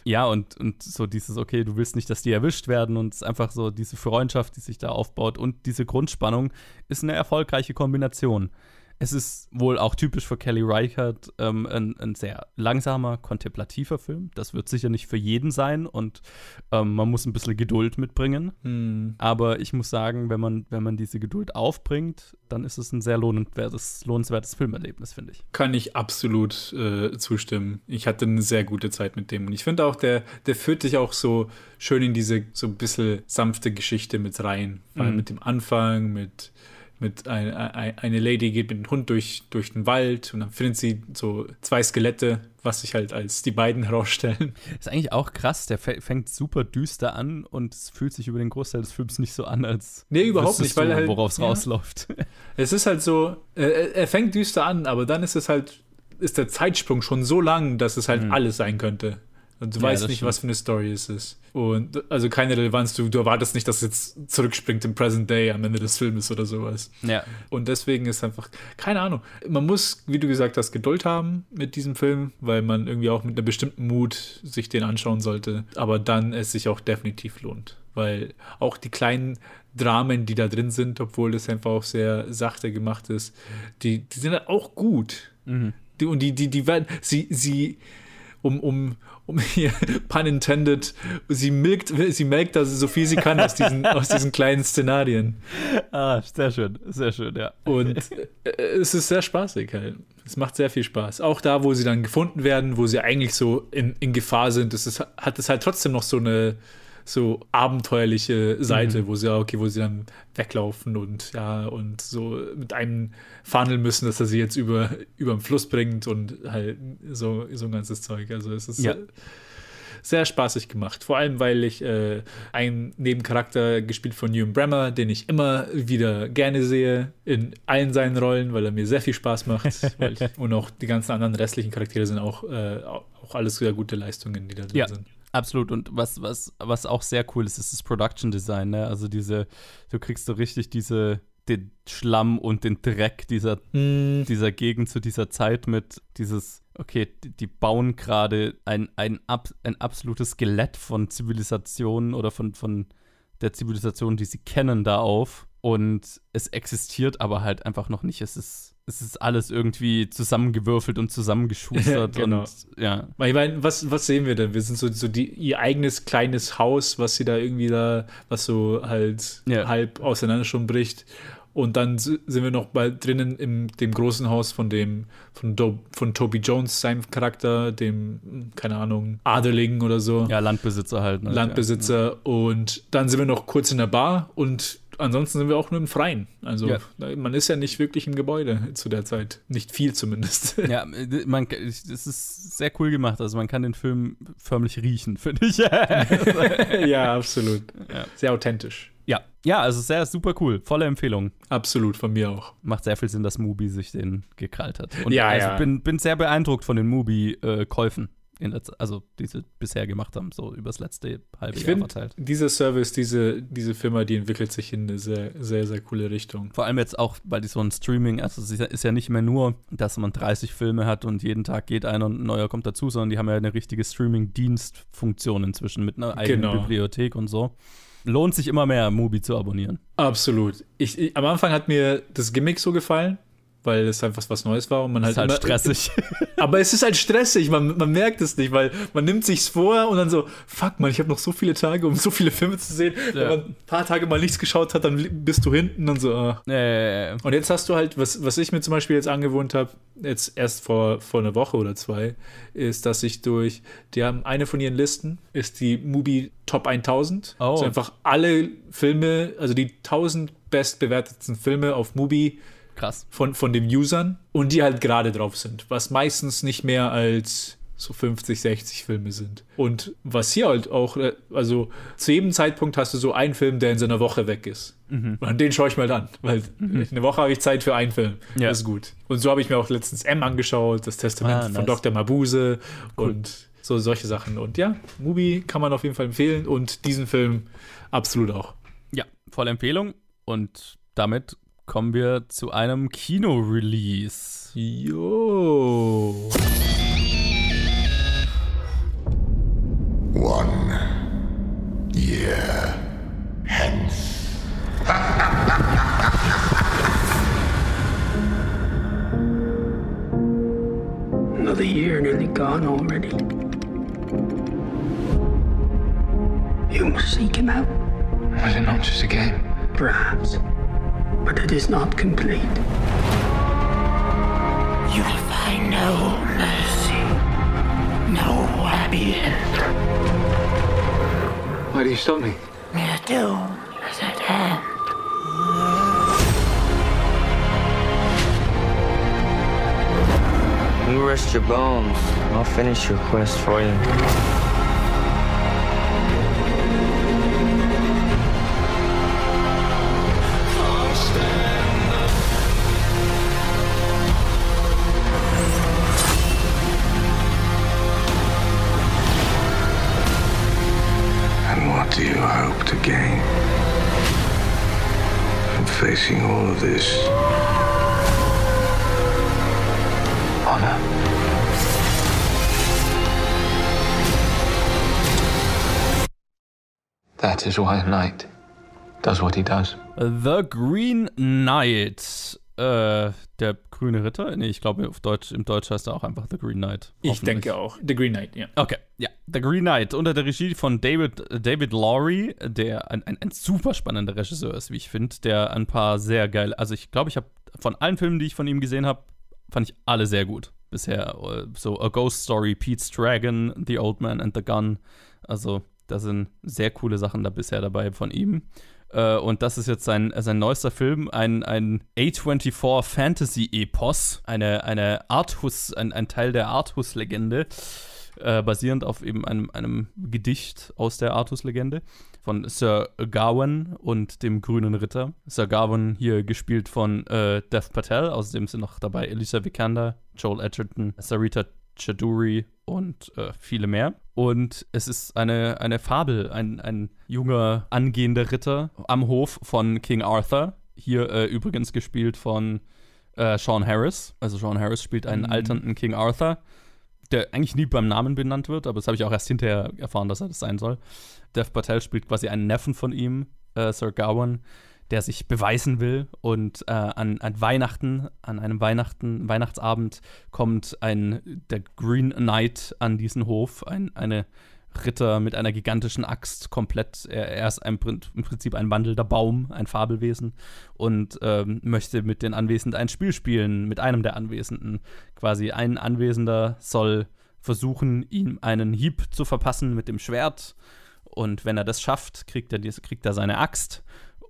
Ja, und, und so dieses, okay, du willst nicht, dass die erwischt werden und es ist einfach so diese Freundschaft, die sich da aufbaut und diese Grundspannung ist eine erfolgreiche Kombination. Es ist wohl auch typisch für Kelly Reichardt ähm, ein, ein, sehr langsamer, kontemplativer Film. Das wird sicher nicht für jeden sein und ähm, man muss ein bisschen Geduld mitbringen. Hm. Aber ich muss sagen, wenn man, wenn man diese Geduld aufbringt, dann ist es ein sehr lohnenswertes, lohnenswertes Filmerlebnis, finde ich. Kann ich absolut äh, zustimmen. Ich hatte eine sehr gute Zeit mit dem. Und ich finde auch, der, der führt dich auch so schön in diese so ein bisschen sanfte Geschichte mit rein. Vor allem Mhm. mit dem Anfang, mit mit ein, ein, eine Lady geht mit dem Hund durch, durch den Wald und dann findet sie so zwei Skelette, was sich halt als die beiden herausstellen. Ist eigentlich auch krass, der fängt super düster an und es fühlt sich über den Großteil des Films nicht so an, als nee, überhaupt nicht, weil du, halt, worauf es ja. rausläuft. Es ist halt so, äh, er fängt düster an, aber dann ist es halt, ist der Zeitsprung schon so lang, dass es halt Mhm. alles sein könnte. Und du Ja, weißt nicht, stimmt. was für eine Story es ist. Und also keine Relevanz, du, du erwartest nicht, dass es jetzt zurückspringt im Present Day am Ende des Filmes oder sowas. Ja. Und deswegen ist einfach, keine Ahnung. Man muss, wie du gesagt hast, Geduld haben mit diesem Film, weil man irgendwie auch mit einer bestimmten Mut sich den anschauen sollte. Aber dann es sich auch definitiv lohnt. Weil auch die kleinen Dramen, die da drin sind, obwohl das einfach auch sehr sachte gemacht ist, die, die sind halt auch gut. Mhm. Die, und die, die, die werden, sie, sie, um, um, um hier, pun intended, sie milkt, sie melkt also so viel sie kann aus diesen, aus diesen kleinen Szenarien. Ah, sehr schön, sehr schön, ja. Und äh, es ist sehr spaßig halt. Es macht sehr viel Spaß. Auch da, wo sie dann gefunden werden, wo sie eigentlich so in, in Gefahr sind, das ist, hat es halt trotzdem noch so eine so abenteuerliche Seite, Mhm. wo sie, okay, wo sie dann weglaufen und ja, und so mit einem verhandeln müssen, dass er sie jetzt über, über den Fluss bringt und halt so, so ein ganzes Zeug. Also es ist Ja. sehr spaßig gemacht. Vor allem, weil ich äh, einen Nebencharakter gespielt von Ewan Brammer, den ich immer wieder gerne sehe, in allen seinen Rollen, weil er mir sehr viel Spaß macht. ich, und auch die ganzen anderen restlichen Charaktere sind auch, äh, auch alles sehr gute Leistungen, die da drin Ja. sind. Absolut. Und was, was, was auch sehr cool ist, ist das Production Design, ne? Also diese, du kriegst so richtig diese, den Schlamm und den Dreck dieser, Mm. dieser Gegend zu dieser Zeit mit dieses, okay, die, die bauen gerade ein, ein, ab, ein absolutes Skelett von Zivilisationen oder von, von der Zivilisation, die sie kennen, da auf. Und es existiert aber halt einfach noch nicht. Es ist es ist alles irgendwie zusammengewürfelt und zusammengeschustert. genau. und, ja. Ich meine, was, was sehen wir denn? Wir sind so, so die, ihr eigenes kleines Haus, was sie da irgendwie da, was so halt Ja. halb auseinander schon bricht. Und dann sind wir noch bald drinnen im dem großen Haus von dem, von, Do, von Toby Jones, seinem Charakter, dem, keine Ahnung, Adeligen oder so. Ja, Landbesitzer halt. Ne? Landbesitzer. Und dann sind wir noch kurz in der Bar und ansonsten sind wir auch nur im Freien. Also Ja. man ist ja nicht wirklich im Gebäude zu der Zeit. Nicht viel zumindest. Ja, äh, man, es ist sehr cool gemacht. Also man kann den Film förmlich riechen, finde ich. ja, absolut. Ja. Sehr authentisch. Ja, ja, also sehr super cool. Volle Empfehlung. Absolut, von mir auch. Macht sehr viel Sinn, dass Mubi sich den gekrallt hat. Und Ja, also ja. bin, bin sehr beeindruckt von den Mubi-Käufen. Z- also die sie bisher gemacht haben, so übers letzte halbe Ich Jahr finde, verteilt. dieser Service, diese, diese Firma, die entwickelt sich in eine sehr, sehr, sehr coole Richtung. Vor allem jetzt auch, weil die so ein Streaming, also es ist ja- ist ja nicht mehr nur, dass man 30 Filme hat und jeden Tag geht einer und ein neuer kommt dazu, sondern die haben ja eine richtige Streaming-Dienstfunktion inzwischen mit einer eigenen Genau. Bibliothek und so. Lohnt sich immer mehr, Mubi zu abonnieren. Absolut. Ich, ich, am Anfang hat mir das Gimmick so gefallen, weil es einfach was Neues war und man halt, Ist halt immer, stressig. Aber es ist halt stressig, man, man merkt es nicht, weil man nimmt sich's vor und dann so, fuck man, ich habe noch so viele Tage, um so viele Filme zu sehen. Wenn Ja. man ein paar Tage mal nichts geschaut hat, dann bist du hinten und so. ah. Äh, Und jetzt hast du halt, was, was ich mir zum Beispiel jetzt angewohnt habe, jetzt erst vor, vor einer Woche oder zwei, ist, dass ich durch, die haben eine von ihren Listen, ist die Mubi Top 1000. Oh. Also einfach alle Filme, also die 1000 bestbewertetsten Filme auf Mubi Krass. von, von den Usern und die halt gerade drauf sind, was meistens nicht mehr als so 50, 60 Filme sind. Und was hier halt auch, äh, also zu jedem Zeitpunkt hast du so einen Film, der in so einer Woche weg ist. Mhm. Und den schaue ich mal an, weil eine Woche habe ich Zeit für einen Film. Ja. Das ist gut. Und so habe ich mir auch letztens M angeschaut, das Testament Ah, von nice. Dr. Mabuse und so solche Sachen. Und ja, Mubi kann man auf jeden Fall empfehlen und diesen Film absolut auch. Ja, volle Empfehlung. Und damit kommen wir zu einem Kino-Release. Jo. One year hence. Another year nearly gone already. You must seek him out. Was it not just a game? Perhaps. But it is not complete. You will find no mercy, no happy end. Why do you stop me? Your doom is at hand. You rest your bones. I'll finish your quest for you. That is why knight does what he does. The Green Knight. Äh, der grüne Ritter? Nee, ich glaube, auf Deutsch, im Deutsch heißt er auch einfach The Green Knight. Ich denke auch. The Green Knight, ja. Okay, ja. The Green Knight unter der Regie von David, David Laurie, der ein, ein, ein super spannender Regisseur ist, wie ich finde, der ein paar sehr geile, also ich glaube, ich habe von allen Filmen, die ich von ihm gesehen habe, fand ich alle sehr gut bisher. So A Ghost Story, Pete's Dragon, The Old Man and the Gun. Also da sind sehr coole Sachen da bisher dabei von ihm. Äh, Und das ist jetzt sein, sein neuester Film, ein, ein A24 Fantasy-Epos, eine, eine Arthus, ein, ein Teil der Arthus-Legende, äh, basierend auf eben einem, einem Gedicht aus der Arthus-Legende von Sir Gawain und dem Grünen Ritter. Sir Gawain hier gespielt von äh, Dev Patel, außerdem sind noch dabei Elisa Vikander, Joel Edgerton, Sarita Chaduri und äh, viele mehr. Und es ist eine, eine Fabel, ein, ein junger, angehender Ritter am Hof von King Arthur. Hier äh, übrigens gespielt von äh, Sean Harris. Also Sean Harris spielt einen Mhm. alternden King Arthur, der eigentlich nie beim Namen benannt wird, aber das habe ich auch erst hinterher erfahren, dass er das sein soll. Dev Patel spielt quasi einen Neffen von ihm, äh, Sir Gawain, der sich beweisen will. Und äh, an, an Weihnachten, an einem Weihnachten, Weihnachtsabend kommt ein der Green Knight an diesen Hof, ein, eine Ritter mit einer gigantischen Axt, komplett. Er, er ist ein, im Prinzip ein wandelnder Baum, ein Fabelwesen und ähm, möchte mit den Anwesenden ein Spiel spielen, mit einem der Anwesenden. Quasi ein Anwesender soll versuchen, ihm einen Hieb zu verpassen mit dem Schwert. Und wenn er das schafft, kriegt er, kriegt er seine Axt.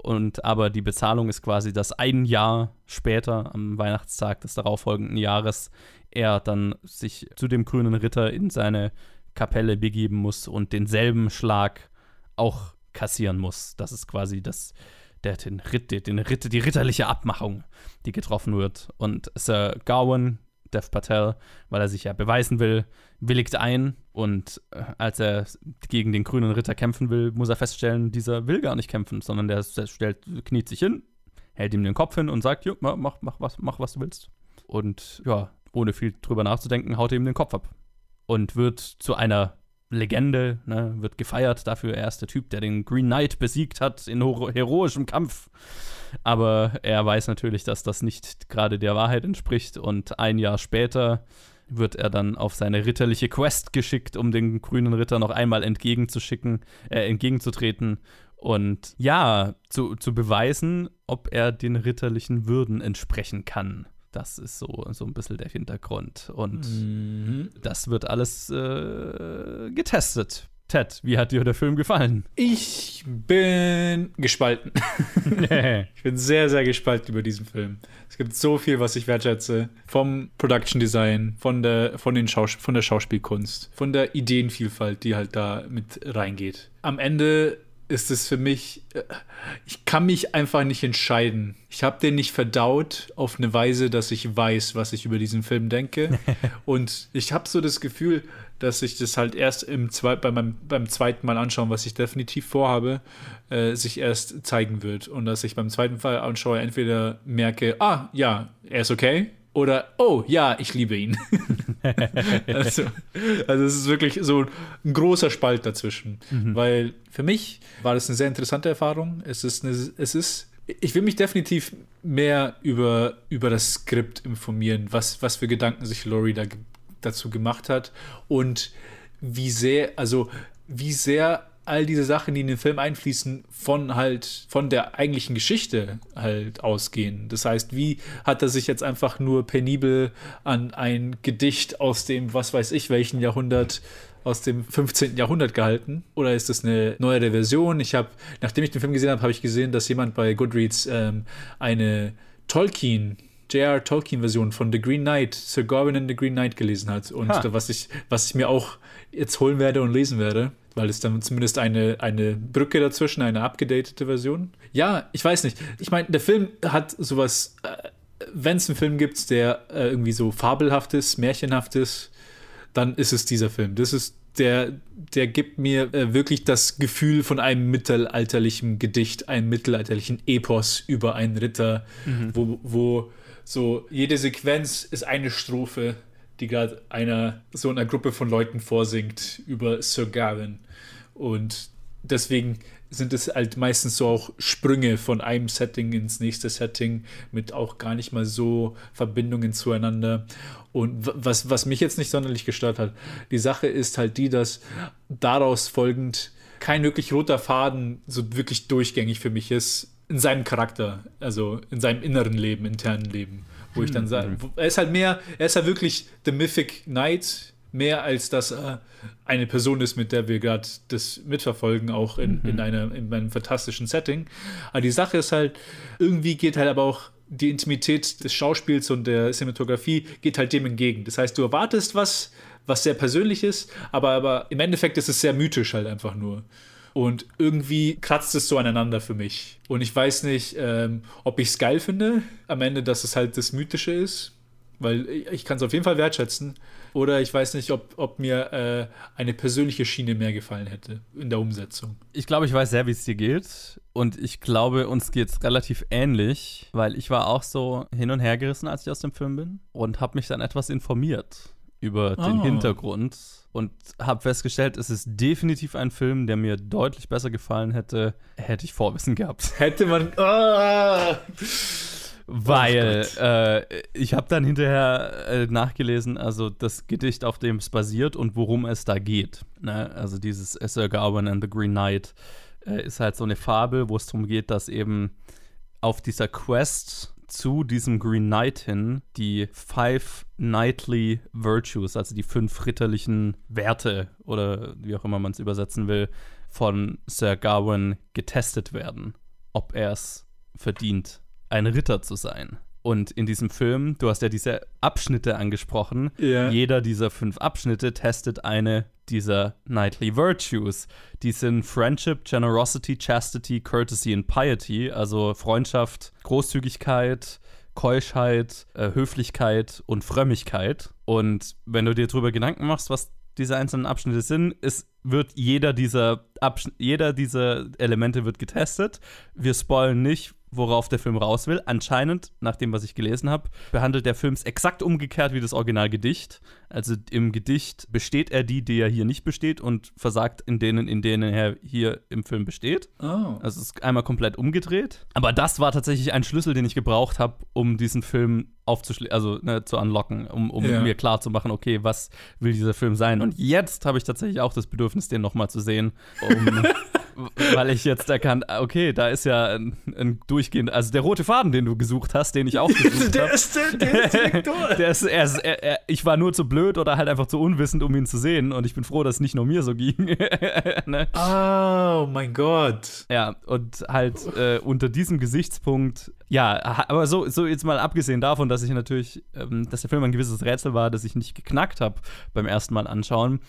Und aber die Bezahlung ist quasi, dass ein Jahr später, am Weihnachtstag des darauffolgenden Jahres, er dann sich zu dem grünen Ritter in seine Kapelle begeben muss und denselben Schlag auch kassieren muss. Das ist quasi das, der, den Ritt, den Ritt, die ritterliche Abmachung, die getroffen wird. Und Sir Gawain, Dev Patel, weil er sich ja beweisen will, willigt ein. Und äh, als er gegen den grünen Ritter kämpfen will, muss er feststellen, dieser will gar nicht kämpfen, sondern der, stellt, kniet sich hin, hält ihm den Kopf hin und sagt, mach, mach, mach, was, mach, was du willst. Und ja, ohne viel drüber nachzudenken, haut er ihm den Kopf ab und wird zu einer Legende, ne, wird gefeiert dafür. Er ist der Typ, der den Green Knight besiegt hat in heroischem Kampf. Aber er weiß natürlich, dass das nicht gerade der Wahrheit entspricht. Und ein Jahr später wird er dann auf seine ritterliche Quest geschickt, um den grünen Ritter noch einmal entgegenzuschicken, äh, entgegenzutreten und ja, zu, zu beweisen, ob er den ritterlichen Würden entsprechen kann. Das ist so, so ein bisschen der Hintergrund. Und mhm. das wird alles äh, getestet. Ted, wie hat dir der Film gefallen? Ich bin gespalten. ich bin sehr, sehr gespalten über diesen Film. Es gibt so viel, was ich wertschätze. Vom Production Design, von der, von, den Schaus von der Schauspielkunst, von der Ideenvielfalt, die halt da mit reingeht. Am Ende ist es für mich, äh, ich kann mich einfach nicht entscheiden. Ich habe den nicht verdaut auf eine Weise, dass ich weiß, was ich über diesen Film denke. Und ich habe so das Gefühl, dass ich das halt erst im Zwe bei meinem, beim zweiten Mal anschauen, was ich definitiv vorhabe, äh, sich erst zeigen wird. Und dass ich beim zweiten Mal anschaue, entweder merke, ah, ja, er ist okay, oder oh ja, ich liebe ihn. also, also es ist wirklich so ein großer Spalt dazwischen, mhm. weil für mich war das eine sehr interessante Erfahrung. Es ist eine, es ist ich will mich definitiv mehr über, über das Skript informieren, was, was für Gedanken sich Laurie da dazu gemacht hat und wie sehr, also wie sehr all diese Sachen, die in den Film einfließen, von halt, von der eigentlichen Geschichte halt ausgehen. Das heißt, wie hat er sich jetzt einfach nur penibel an ein Gedicht aus dem, was weiß ich, welchen Jahrhundert aus dem 15. Jahrhundert gehalten? Oder ist das eine neuere Version? Ich habe, nachdem ich den Film gesehen habe, habe ich gesehen, dass jemand bei Goodreads ähm, eine Tolkien J.R. Tolkien-Version von The Green Knight, Sir Gawain and the Green Knight gelesen hat. Und ha. was ich, was ich mir auch jetzt holen werde und lesen werde, weil es dann zumindest eine, eine Brücke dazwischen, eine abgedatete Version. Ja, ich weiß nicht. Ich meine, der Film hat sowas, äh, wenn es einen Film gibt, der äh, irgendwie so fabelhaftes, märchenhaftes, dann ist es dieser Film. Das ist der, der gibt mir äh, wirklich das Gefühl von einem mittelalterlichen Gedicht, einem mittelalterlichen Epos über einen Ritter, mhm. wo, wo so jede Sequenz ist eine Strophe, die gerade einer so einer Gruppe von Leuten vorsingt über Sir Gawain. Und deswegen sind es halt meistens so auch Sprünge von einem Setting ins nächste Setting mit auch gar nicht mal so Verbindungen zueinander. Und was, was mich jetzt nicht sonderlich gestört hat, die Sache ist halt die, dass daraus folgend kein wirklich roter Faden so wirklich durchgängig für mich ist in seinem Charakter, also in seinem inneren Leben, internen Leben, wo ich dann sage, mhm. er ist halt mehr, er ist halt wirklich The Mythic Knight, mehr als dass er eine Person ist, mit der wir gerade das mitverfolgen, auch in, mhm. in, einer, in einem fantastischen Setting. Aber die Sache ist halt, irgendwie geht halt aber auch die Intimität des Schauspiels und der Cinematografie geht halt dem entgegen. Das heißt, du erwartest was, was sehr persönlich ist, aber, aber im Endeffekt ist es sehr mythisch halt einfach nur. Und irgendwie kratzt es so aneinander für mich. Und ich weiß nicht, ähm, ob ich es geil finde, am Ende, dass es halt das Mythische ist. Weil ich kann es auf jeden Fall wertschätzen. Oder ich weiß nicht, ob, ob mir äh, eine persönliche Schiene mehr gefallen hätte in der Umsetzung. Ich glaube, ich weiß sehr, wie es dir geht. Und ich glaube, uns geht es relativ ähnlich, weil ich war auch so hin und her gerissen, als ich aus dem Film bin. Und habe mich dann etwas informiert über den Ah. Hintergrund und habe festgestellt, es ist definitiv ein Film, der mir deutlich besser gefallen hätte, hätte ich Vorwissen gehabt. Hätte man. Ah! Weil äh, ich habe dann hinterher äh, nachgelesen, also das Gedicht, auf dem es basiert und worum es da geht. Ne? Also dieses Sir Gawain and the Green Knight äh, ist halt so eine Fabel, wo es darum geht, dass eben auf dieser Quest zu diesem Green Knight hin die Five Knightly Virtues, also die fünf ritterlichen Werte oder wie auch immer man es übersetzen will, von Sir Gawain getestet werden, ob er es verdient, ein Ritter zu sein. Und in diesem Film, du hast ja diese Abschnitte angesprochen, Ja. jeder dieser fünf Abschnitte testet eine dieser Knightly Virtues. Die sind Friendship, Generosity, Chastity, Courtesy und Piety, also Freundschaft, Großzügigkeit, Keuschheit, äh, Höflichkeit und Frömmigkeit. Und wenn du dir darüber Gedanken machst, was diese einzelnen Abschnitte sind, es wird jeder dieser, jeder dieser Elemente wird getestet. Wir spoilen nicht, worauf der Film raus will. Anscheinend, nach dem, was ich gelesen habe, behandelt der Film es exakt umgekehrt wie das Originalgedicht. Also im Gedicht besteht er die, die er hier nicht besteht und versagt in denen, in denen er hier im Film besteht. Oh. Also es ist einmal komplett umgedreht. Aber das war tatsächlich ein Schlüssel, den ich gebraucht habe, um diesen Film aufzuschließen, also ne, zu unlocken, um, um Ja. mir klar zu machen, okay, was will dieser Film sein? Und jetzt habe ich tatsächlich auch das Bedürfnis, den nochmal zu sehen, um, weil ich jetzt erkannt, ah, okay, da ist ja ein, ein durchgehend, also der rote Faden, den du gesucht hast, den ich auch gesucht Der habe. ist- der- der ist direkt durch. Der ist, er ist, er, er, ich war nur zu blöd oder halt einfach zu unwissend, um ihn zu sehen. Und ich bin froh, dass es nicht nur mir so ging. ne? Oh mein Gott. Ja, und halt äh, unter diesem Gesichtspunkt, ja, aber so, so jetzt mal abgesehen davon, dass ich natürlich, ähm, dass der Film ein gewisses Rätsel war, das ich nicht geknackt habe beim ersten Mal anschauen,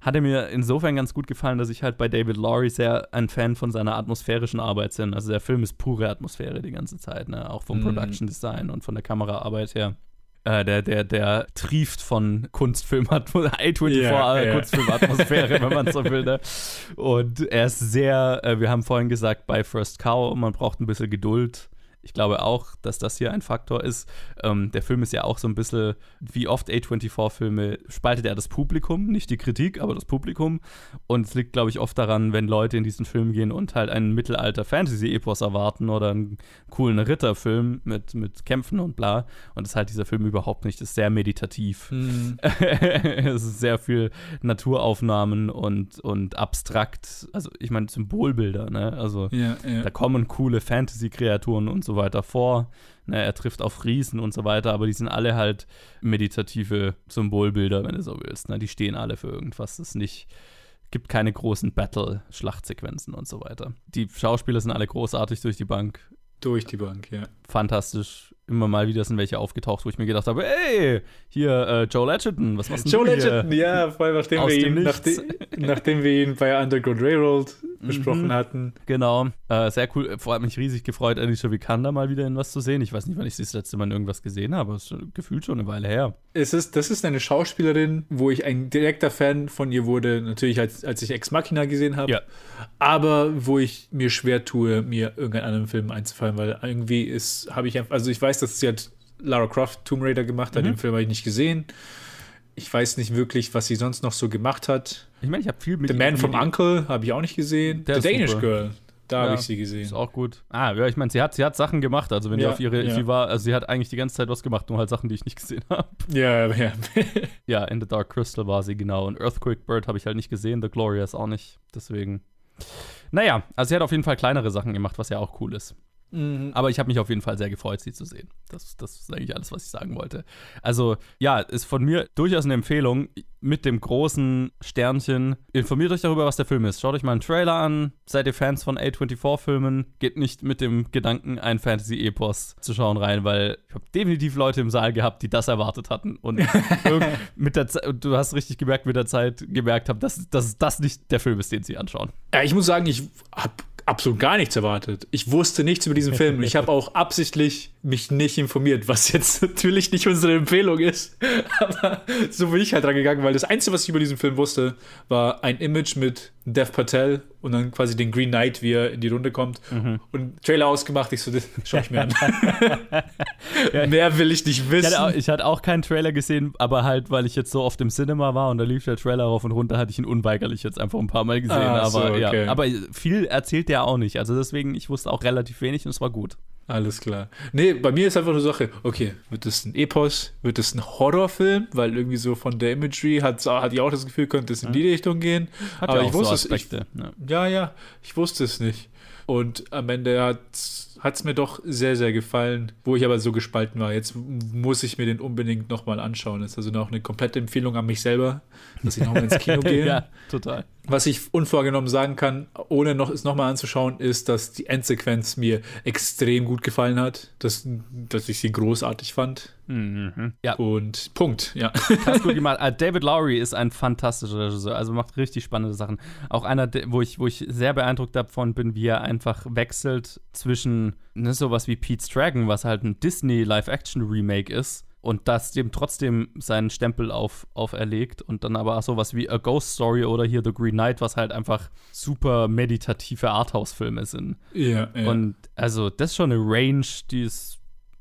hat er mir insofern ganz gut gefallen, dass ich halt bei David Laurie sehr ein Fan von seiner atmosphärischen Arbeit bin. Also der Film ist pure Atmosphäre die ganze Zeit, ne? auch vom Mhm. Production Design und von der Kameraarbeit her. Äh, der, der, der trieft von Kunstfilmatmosphäre, A24 Ja, ja. Kunstfilmatmosphäre, wenn man so will. Ne? Und er ist sehr, äh, wir haben vorhin gesagt, bei First Cow, man braucht ein bisschen Geduld. Ich glaube auch, dass das hier ein Faktor ist. Ähm, der Film ist ja auch so ein bisschen, wie oft A24-Filme, spaltet er das Publikum, nicht die Kritik, aber das Publikum. Und es liegt, glaube ich, oft daran, wenn Leute in diesen Film gehen und halt einen Mittelalter-Fantasy-Epos erwarten oder einen coolen Ritterfilm mit, mit Kämpfen und bla. Und das ist halt dieser Film überhaupt nicht. Das ist sehr meditativ. Mhm. es ist sehr viel Naturaufnahmen und, und abstrakt. Also, ich meine, Symbolbilder, ne? Also, Ja, ja. da kommen coole Fantasy-Kreaturen und so weiter vor. Ne, er trifft auf Riesen und so weiter, aber die sind alle halt meditative Symbolbilder, wenn du so willst. Ne? Die stehen alle für irgendwas. Es ist nicht, gibt keine großen Battle-Schlachtsequenzen und so weiter. Die Schauspieler sind alle großartig durch die Bank. Durch die Bank, ja. Fantastisch. Immer mal wieder sind welche aufgetaucht, wo ich mir gedacht habe, ey, hier äh, Joe Legend, was machst Joe du Legend, hier? ja, vor allem nachdem wir, ihn, nachdem, nachdem wir ihn bei Underground Railroad besprochen Mhm. hatten. Genau, äh, sehr cool. Vor allem mich riesig gefreut, Alicia Vikander mal wieder in was zu sehen. Ich weiß nicht, wann ich sie das letzte Mal in irgendwas gesehen habe, aber es ist gefühlt schon eine Weile her. Es ist, das ist eine Schauspielerin, wo ich ein direkter Fan von ihr wurde, natürlich als, als ich Ex Machina gesehen habe. Ja. Aber wo ich mir schwer tue, mir irgendeinen anderen Film einzufallen, weil irgendwie ist, habe ich einfach, also ich weiß, dass sie halt Lara Croft Tomb Raider gemacht hat, Mhm. den Film habe ich nicht gesehen. Ich weiß nicht wirklich, was sie sonst noch so gemacht hat. Ich meine, ich habe viel mit The Man from Uncle habe ich auch nicht gesehen. Der The Danish super. Girl, da habe Ja, ich sie gesehen. Ist auch gut. Ah, ja, ich meine, sie hat, sie hat Sachen gemacht. Also, wenn Ja, ihr auf ihre, ja. sie war, also sie hat eigentlich die ganze Zeit was gemacht, nur halt Sachen, die ich nicht gesehen habe. Ja, ja. ja, in The Dark Crystal war sie, genau. Und Earthquake Bird habe ich halt nicht gesehen, The Glorious auch nicht. Deswegen. Naja, also sie hat auf jeden Fall kleinere Sachen gemacht, was ja auch cool ist. Mhm. Aber ich habe mich auf jeden Fall sehr gefreut, sie zu sehen. Das, das ist eigentlich alles, was ich sagen wollte. Also, ja, ist von mir durchaus eine Empfehlung mit dem großen Sternchen. Informiert euch darüber, was der Film ist. Schaut euch mal einen Trailer an. Seid ihr Fans von A24-Filmen? Geht nicht mit dem Gedanken, ein Fantasy-Epos zu schauen rein, weil ich habe definitiv Leute im Saal gehabt, die das erwartet hatten. Und mit der Ze- du hast richtig gemerkt, mit der Zeit gemerkt haben, dass, dass das nicht der Film ist, den sie anschauen. Ja, ich muss sagen, ich habe absolut gar nichts erwartet. Ich wusste nichts über diesen Film. Ich habe auch absichtlich mich nicht informiert, was jetzt natürlich nicht unsere Empfehlung ist. Aber so bin ich halt dran gegangen, weil das Einzige, was ich über diesen Film wusste, war ein Image mit Dev Patel und dann quasi den Green Knight, wie er in die Runde kommt. Mhm. Und Trailer ausgemacht, ich so, das schau ich mir an. Mehr will ich nicht wissen. Ich hatte, auch, ich hatte auch keinen Trailer gesehen, aber halt, weil ich jetzt so oft im Cinema war und da lief der Trailer rauf und runter, hatte ich ihn unweigerlich jetzt einfach ein paar Mal gesehen. Ah, aber so, okay. ja, aber viel erzählt der auch nicht. Also deswegen, ich wusste auch relativ wenig und es war gut. Alles klar. Nee, bei mir ist einfach nur Sache, okay, wird das ein Epos, wird das ein Horrorfilm, weil irgendwie so von der Imagery hat, hat ich auch das Gefühl, könnte es in die Richtung gehen. Hat aber ja ich auch so wusste es. Ich, Aspekte, ne? ja, ja, ich wusste es nicht. Und am Ende hat es mir doch sehr, sehr gefallen, wo ich aber so gespalten war. Jetzt muss ich mir den unbedingt nochmal anschauen. Das ist also noch eine komplette Empfehlung an mich selber, dass ich nochmal ins Kino gehe. ja, total. Was ich unvorgenommen sagen kann, ohne noch, es nochmal anzuschauen, ist, dass die Endsequenz mir extrem gut gefallen hat, dass, dass ich sie großartig fand. Mhm. Ja. Und Punkt, ja. Ganz gut gemacht. Ah, David Lowry ist ein fantastischer Regisseur, also macht richtig spannende Sachen. Auch einer, wo ich, wo ich sehr beeindruckt davon bin, wie er einfach wechselt zwischen ne, sowas wie Pete's Dragon, was halt ein Disney Live-Action-Remake ist, und das dem trotzdem seinen Stempel auf, auferlegt und dann aber auch sowas wie A Ghost Story oder hier The Green Knight, was halt einfach super meditative Arthouse-Filme sind. Ja, ja. Und also das ist schon eine Range, die ist,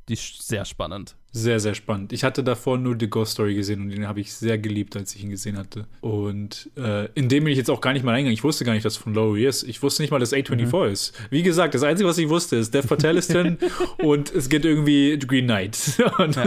die ist sehr spannend. Sehr, sehr spannend. Ich hatte davor nur The Ghost Story gesehen und den habe ich sehr geliebt, als ich ihn gesehen hatte. Und äh, in dem bin ich jetzt auch gar nicht mal eingegangen. Ich wusste gar nicht, dass es von Lowry ist. Ich wusste nicht mal, dass A24 Mhm. ist. Wie gesagt, das Einzige, was ich wusste, ist, Dev Patel ist drin und es geht irgendwie Green Knight. Und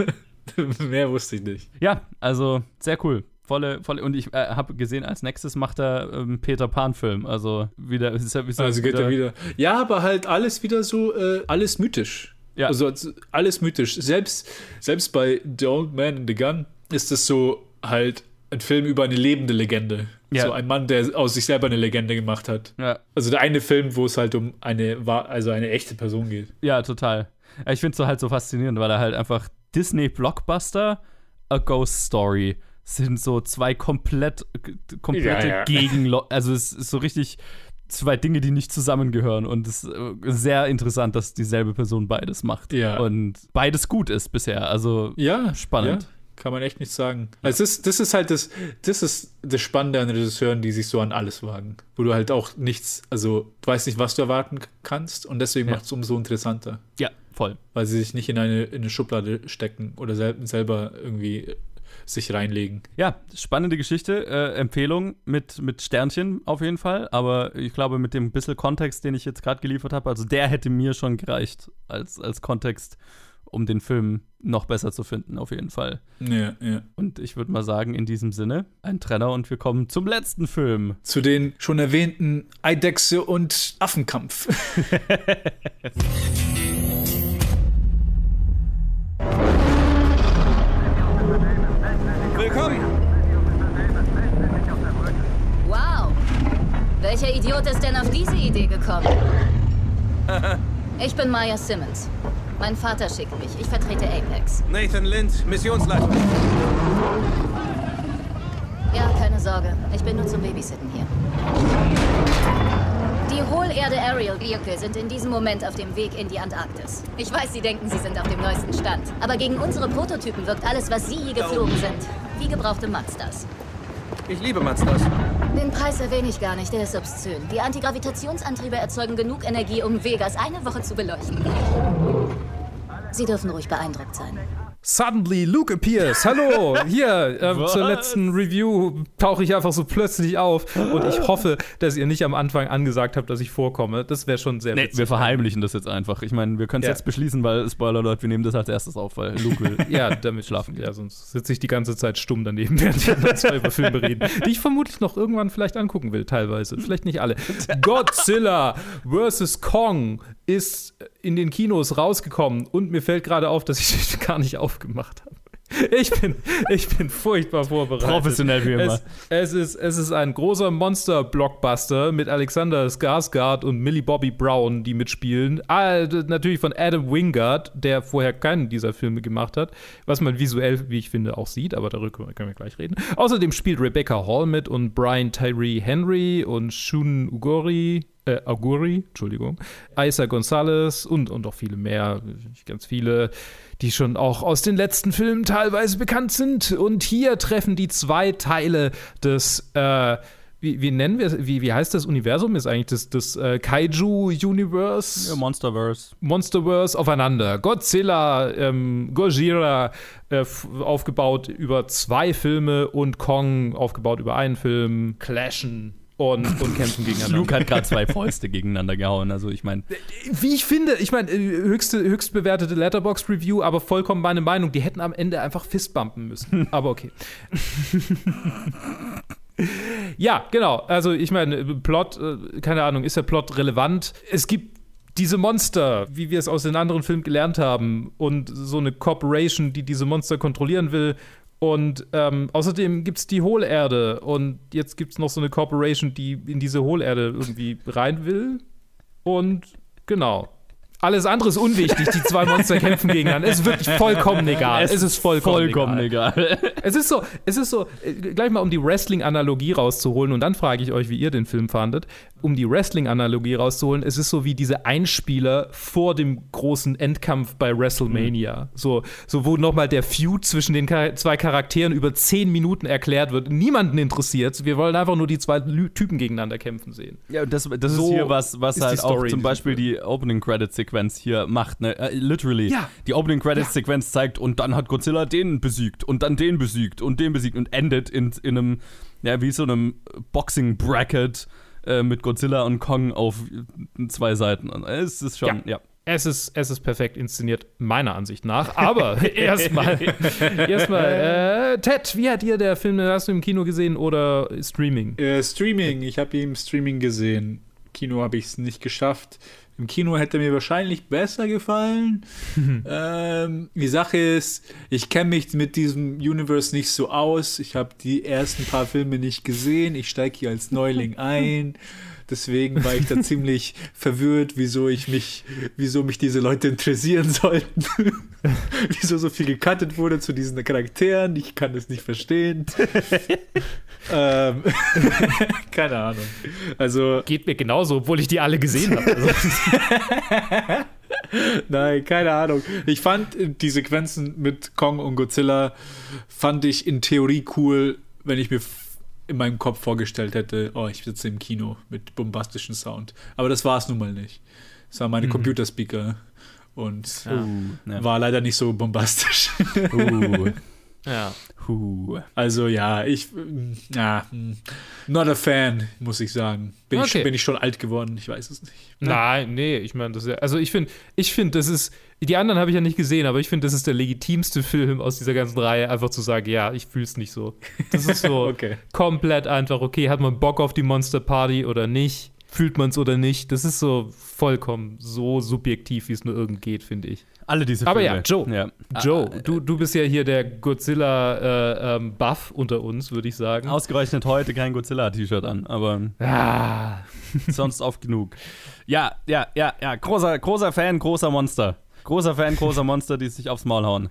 mehr wusste ich nicht. Ja, also sehr cool. Volle, volle, und ich äh, habe gesehen, als nächstes macht er ähm, Peter Pan-Film. Also wieder, ist er, ist er Also geht er wieder. Ja, aber halt alles wieder so, äh, alles mythisch. Ja. Also als- alles mythisch. Selbst, selbst bei The Old Man and the Gun ist es so halt ein Film über eine lebende Legende. Ja. So ein Mann, der aus sich selber eine Legende gemacht hat. Ja. Also der eine Film, wo es halt um eine, also eine echte Person geht. Ja, total. Ja, Ich finde es so halt so faszinierend, weil er halt einfach Disney-Blockbuster, A Ghost Story sind so zwei komplett, komplette Ja, ja. Gegen, also es ist so richtig zwei Dinge, die nicht zusammengehören und es ist sehr interessant, dass dieselbe Person beides macht Ja. und beides gut ist bisher, also Ja, spannend. Ja, kann man echt nicht sagen. Also es ist, das ist halt das, das ist das Spannende an Regisseuren, die sich so an alles wagen. Wo du halt auch nichts, also du weißt nicht, was du erwarten kannst und deswegen Ja. macht es umso interessanter. Ja, voll. Weil sie sich nicht in eine, in eine Schublade stecken oder sel selber irgendwie sich reinlegen. Ja, spannende Geschichte, äh, Empfehlung mit, mit Sternchen auf jeden Fall, aber ich glaube mit dem bisschen Kontext, den ich jetzt gerade geliefert habe, also der hätte mir schon gereicht als, als Kontext, um den Film noch besser zu finden, auf jeden Fall. Ja, ja. Und ich würde mal sagen, in diesem Sinne, ein Trenner und wir kommen zum letzten Film. Zu den schon erwähnten Eidechse und Affenkampf. Idiot ist denn auf diese Idee gekommen? Ich bin Maya Simmons. Mein Vater schickt mich. Ich vertrete Apex. Nathan Lind, Missionsleitung. Ja, keine Sorge. Ich bin nur zum Babysitten hier. Die Hohlerde Aerial Vehicle sind in diesem Moment auf dem Weg in die Antarktis. Ich weiß, Sie denken, Sie sind auf dem neuesten Stand. Aber gegen unsere Prototypen wirkt alles, was Sie je geflogen sind, wie gebrauchte Mazdas. Ich liebe Mazdas. Den Preis erwähne ich gar nicht, der ist obszön. Die Antigravitationsantriebe erzeugen genug Energie, um Vegas eine Woche zu beleuchten. Sie dürfen ruhig beeindruckt sein. Suddenly Luke appears. Hallo, hier ähm, zur letzten Review tauche ich einfach so plötzlich auf und ich hoffe, dass ihr nicht am Anfang angesagt habt, dass ich vorkomme. Das wäre schon sehr Nee, witzig. wir verheimlichen das jetzt einfach. Ich meine, wir können es Ja. jetzt beschließen, weil, Spoiler Leute, wir nehmen das als erstes auf, weil Luke will Ja, damit schlafen gehen. Ja, sonst sitze ich die ganze Zeit stumm daneben, während die anderen zwei über Filme reden, die ich vermutlich noch irgendwann vielleicht angucken will, teilweise. Vielleicht nicht alle. Godzilla vs. Kong ist in den Kinos rausgekommen und mir fällt gerade auf, dass ich gar nicht aufgemacht habe. Ich bin, ich bin furchtbar vorbereitet. Professionell wie immer. Es, es, ist, es ist ein großer Monster-Blockbuster mit Alexander Skarsgård und Millie Bobby Brown, die mitspielen. Ah, natürlich von Adam Wingard, der vorher keinen dieser Filme gemacht hat, was man visuell, wie ich finde, auch sieht, aber darüber können wir gleich reden. Außerdem spielt Rebecca Hall mit und Brian Tyree Henry und Shun Ugori. Äh, Aguri, Entschuldigung, Isa Gonzalez und, und auch viele mehr, ganz viele, die schon auch aus den letzten Filmen teilweise bekannt sind. Und hier treffen die zwei Teile des äh, wie, wie nennen wir? Wie, wie heißt das Universum? Ist eigentlich das, das äh, Kaiju-Universe? Ja, Monsterverse. Monsterverse aufeinander. Godzilla, ähm, Gojira äh, aufgebaut über zwei Filme und Kong aufgebaut über einen Film. Clashen und, und kämpfen gegeneinander. Luke hat gerade zwei Fäuste gegeneinander gehauen. Also ich meine. Wie ich finde, ich meine, höchste, höchst bewertete Letterbox-Review, aber vollkommen meine Meinung. Die hätten am Ende einfach Fistbumpen müssen. aber okay. ja, genau. Also ich meine, Plot, äh, keine Ahnung, ist der Plot relevant? Es gibt diese Monster, wie wir es aus den anderen Filmen gelernt haben, und so eine Corporation, die diese Monster kontrollieren will. Und ähm, außerdem gibt es die Hohlerde. Und jetzt gibt es noch so eine Corporation, die in diese Hohlerde irgendwie rein will. Und genau. Alles andere ist unwichtig. Die zwei Monster kämpfen gegeneinander. Es ist wirklich vollkommen egal. Es, es ist vollkommen, vollkommen egal. egal. es ist so, es ist so, äh, gleich mal um die Wrestling-Analogie rauszuholen und dann frage ich euch, wie ihr den Film fandet. Um die Wrestling-Analogie rauszuholen, es ist so wie diese Einspieler vor dem großen Endkampf bei WrestleMania. Mhm. So, so, wo nochmal der Feud zwischen den zwei Charakteren über zehn Minuten erklärt wird. Niemanden interessiert. Wir wollen einfach nur die zwei Typen gegeneinander kämpfen sehen. Ja, das, das so ist hier was, was halt auch zum Beispiel die Opening Credits Sequenz hier macht, ne? Uh, literally. Ja. Die Opening Credits Sequenz ja. zeigt und dann hat Godzilla den besiegt und dann den besiegt und den besiegt und endet in, in einem, ja, wie so einem Boxing Bracket äh, mit Godzilla und Kong auf zwei Seiten. Es ist schon, ja. ja. Es ist, es ist perfekt inszeniert, meiner Ansicht nach. Aber erstmal, erstmal, äh, Ted, wie hat dir der Film, hast du im Kino gesehen oder Streaming? Äh, Streaming, ich habe ihn im Streaming gesehen. Kino habe ich es nicht geschafft. Im Kino hätte mir wahrscheinlich besser gefallen. ähm, die Sache ist, ich kenne mich mit diesem Universe nicht so aus. Ich habe die ersten paar Filme nicht gesehen. Ich steige hier als Neuling ein. Deswegen war ich da ziemlich verwirrt, wieso ich mich, wieso mich diese Leute interessieren sollten. wieso so viel gecuttet wurde zu diesen Charakteren. Ich kann es nicht verstehen. ähm, keine Ahnung. Also geht mir genauso, obwohl ich die alle gesehen habe. Also. Nein, keine Ahnung. Ich fand die Sequenzen mit Kong und Godzilla fand ich in Theorie cool, wenn ich mir in meinem Kopf vorgestellt hätte, oh, ich sitze im Kino mit bombastischem Sound. Aber das war es nun mal nicht. Das waren meine mhm. Computerspeaker und ja. uh, war leider nicht so bombastisch. Uh. ja. Uh. Also ja, ich, ja, not a fan, muss ich sagen. Bin, okay. ich, bin ich schon alt geworden? Ich weiß es nicht. Nein, nee, ich meine, das ist ja, also ich finde, ich finde, das ist, die anderen habe ich ja nicht gesehen, aber ich finde, das ist der legitimste Film aus dieser ganzen Reihe, einfach zu sagen, ja, ich fühle es nicht so. Das ist so okay. komplett einfach, okay, hat man Bock auf die Monster Party oder nicht? Fühlt man es oder nicht? Das ist so vollkommen so subjektiv, wie es nur irgend geht, finde ich. Alle diese Filme. Aber ja, Joe. Ja. Joe, ah, du, du bist ja hier der Godzilla-Buff äh, ähm, unter uns, würde ich sagen. Ausgerechnet heute kein Godzilla-T-Shirt an, aber ah. sonst oft genug. Ja, ja, ja, ja. Großer, großer Fan, großer Monster. Großer Fan, großer Monster, die sich aufs Maul hauen.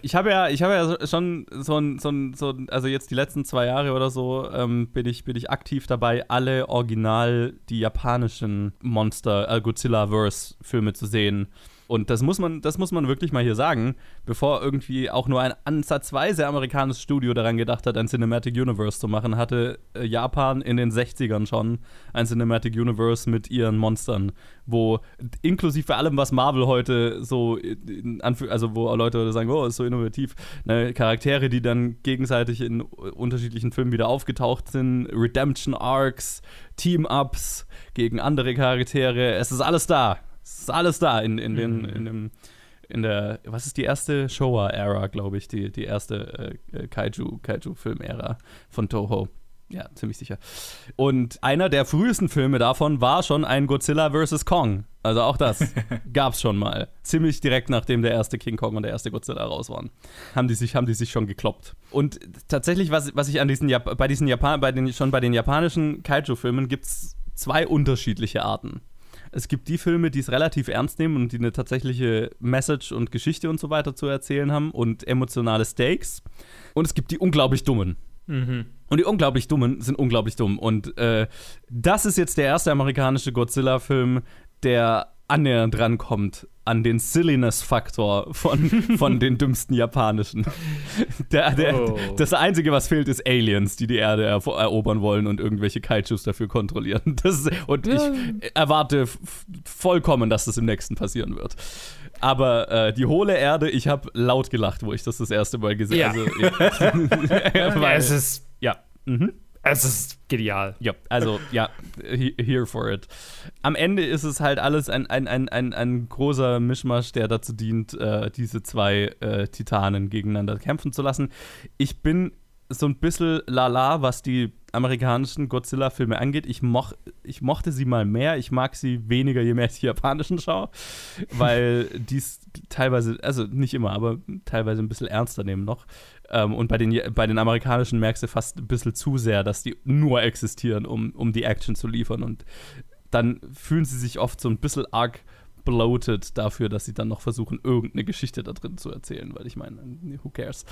ich habe ja, ich habe ja schon so ein, so ein, so ein, also jetzt die letzten zwei Jahre oder so, ähm, bin, ich, bin ich aktiv dabei, alle original die japanischen Monster, äh, Godzilla-Verse-Filme zu sehen. Und das muss man, das muss man wirklich mal hier sagen, bevor irgendwie auch nur ein ansatzweise amerikanisches Studio daran gedacht hat, ein Cinematic Universe zu machen, hatte äh, Japan in den 60ern schon ein Cinematic Universe mit ihren Monstern, wo inklusive allem, was Marvel heute so, also wo Leute sagen, oh, ist so innovativ, ne, Charaktere, die dann gegenseitig in unterschiedlichen Filmen wieder aufgetaucht sind, Redemption Arcs, Team-Ups gegen andere Charaktere, es ist alles da. Es ist alles da in, in, den, mhm. in, dem, in der, was ist die erste Showa-Ära, glaube ich, die, die erste äh, Kaiju, Kaiju-Film-Ära von Toho. Ja, ziemlich sicher. Und einer der frühesten Filme davon war schon ein Godzilla vs. Kong. Also auch das gab es schon mal. Ziemlich direkt nachdem der erste King Kong und der erste Godzilla raus waren. Haben die sich, haben die sich schon gekloppt. Und tatsächlich, was, was ich an diesen Jap bei diesen Japan bei den, schon bei den japanischen Kaiju-Filmen gibt es zwei unterschiedliche Arten. Es gibt die Filme, die es relativ ernst nehmen und die eine tatsächliche Message und Geschichte und so weiter zu erzählen haben und emotionale Stakes. Und es gibt die unglaublich dummen. Mhm. Und die unglaublich dummen sind unglaublich dumm. Und äh, das ist jetzt der erste amerikanische Godzilla-Film, der annähernd drankommt an den Silliness-Faktor von, von den dümmsten japanischen. Der, der, Oh. Das Einzige, was fehlt, ist Aliens, die die Erde ero- erobern wollen und irgendwelche Kaijus dafür kontrollieren. Das und ich erwarte vollkommen, dass das im nächsten passieren wird. Aber äh, die hohle Erde, ich habe laut gelacht, wo ich das das erste Mal gesehen Ja. habe. Also, ja. Weil- es ist, ja. Mhm. Es ist genial. Ja, also ja, he- here for it. Am Ende ist es halt alles ein, ein, ein, ein, ein großer Mischmasch, der dazu dient, äh, diese zwei äh, Titanen gegeneinander kämpfen zu lassen. Ich bin so ein bisschen lala, was die amerikanischen Godzilla-Filme angeht. Ich, moch, ich mochte sie mal mehr, ich mag sie weniger, je mehr ich die japanischen schaue, weil die es teilweise, also nicht immer, aber teilweise ein bisschen ernster nehmen noch. Ähm, und bei den, bei den amerikanischen merkst du fast ein bisschen zu sehr, dass die nur existieren, um, um die Action zu liefern. Und dann fühlen sie sich oft so ein bisschen arg bloated dafür, dass sie dann noch versuchen, irgendeine Geschichte da drin zu erzählen, weil ich meine, who cares?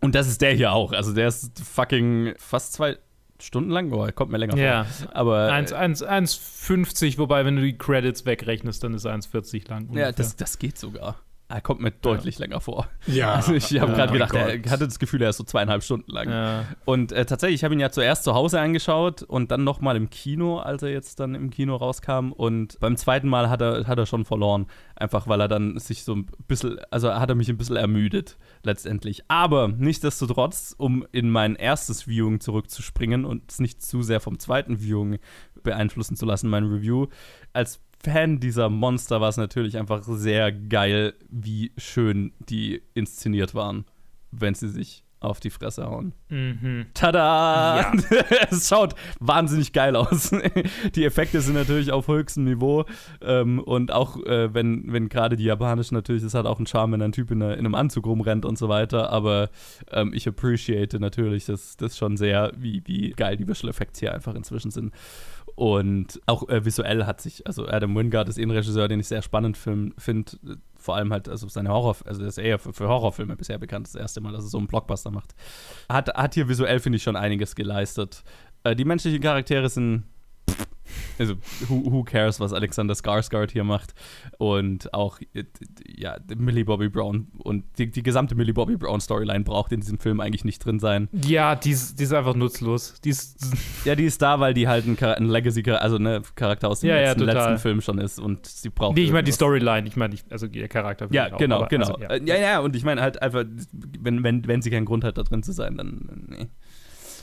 Und das ist der hier auch. Also der ist fucking fast zwei Stunden lang, oh, kommt mir länger Ja. vor. Aber äh, 1, 1, 1,50, wobei, wenn du die Credits wegrechnest, dann ist 1,40 lang. ja, ungefähr. das, das geht sogar. Er kommt mir deutlich länger vor. Ja. Also ich habe Oh gerade gedacht, er Gott. hatte das Gefühl, er ist so zweieinhalb Stunden lang. Ja. Und äh, tatsächlich, ich habe ihn ja zuerst zu Hause angeschaut und dann nochmal im Kino, als er jetzt dann im Kino rauskam. Und beim zweiten Mal hat er, hat er schon verloren. Einfach weil er dann sich so ein bisschen, also hat er mich ein bisschen ermüdet letztendlich. Aber nichtsdestotrotz, um in mein erstes Viewing zurückzuspringen und es nicht zu sehr vom zweiten Viewing beeinflussen zu lassen, mein Review, als Fan dieser Monster war es natürlich einfach sehr geil, wie schön die inszeniert waren, wenn sie sich auf die Fresse hauen. Mhm. Tada! es schaut wahnsinnig geil aus. die Effekte sind natürlich auf höchstem Niveau. Ähm, und auch äh, wenn, wenn gerade die japanischen natürlich, das hat auch einen Charme, wenn ein Typ in, in einem Anzug rumrennt und so weiter. Aber ähm, ich appreciate natürlich das, das schon sehr, wie, wie geil die Visual Effects hier einfach inzwischen sind. Und auch äh, visuell hat sich, also Adam Wingard ist eh ein Regisseur, den ich sehr spannend finde. Vor allem halt, also seine Horror, also er ist eher für, für Horrorfilme bisher bekannt, das erste Mal, dass er so einen Blockbuster macht. Hat, hat hier visuell, finde ich, schon einiges geleistet. Äh, die menschlichen Charaktere sind. Also, who, who cares, was Alexander Skarsgård hier macht? Und auch, äh, ja, Millie Bobby Brown und die, die gesamte Millie Bobby Brown Storyline braucht in diesem Film eigentlich nicht drin sein. Ja, die ist, die ist einfach nutzlos. Die ist, Ja, die ist da, weil die halt ein, ein Legacy, also ne Charakter aus dem Ja, ja, letzten, total. letzten Film schon ist und sie braucht. nee, ich meine die. Storyline, ich meine, also ihr Charakter. Ja, auch, genau, genau. Also, ja. Äh, ja, ja, und ich meine halt einfach, wenn, wenn, wenn sie keinen Grund hat, da drin zu sein, dann nee,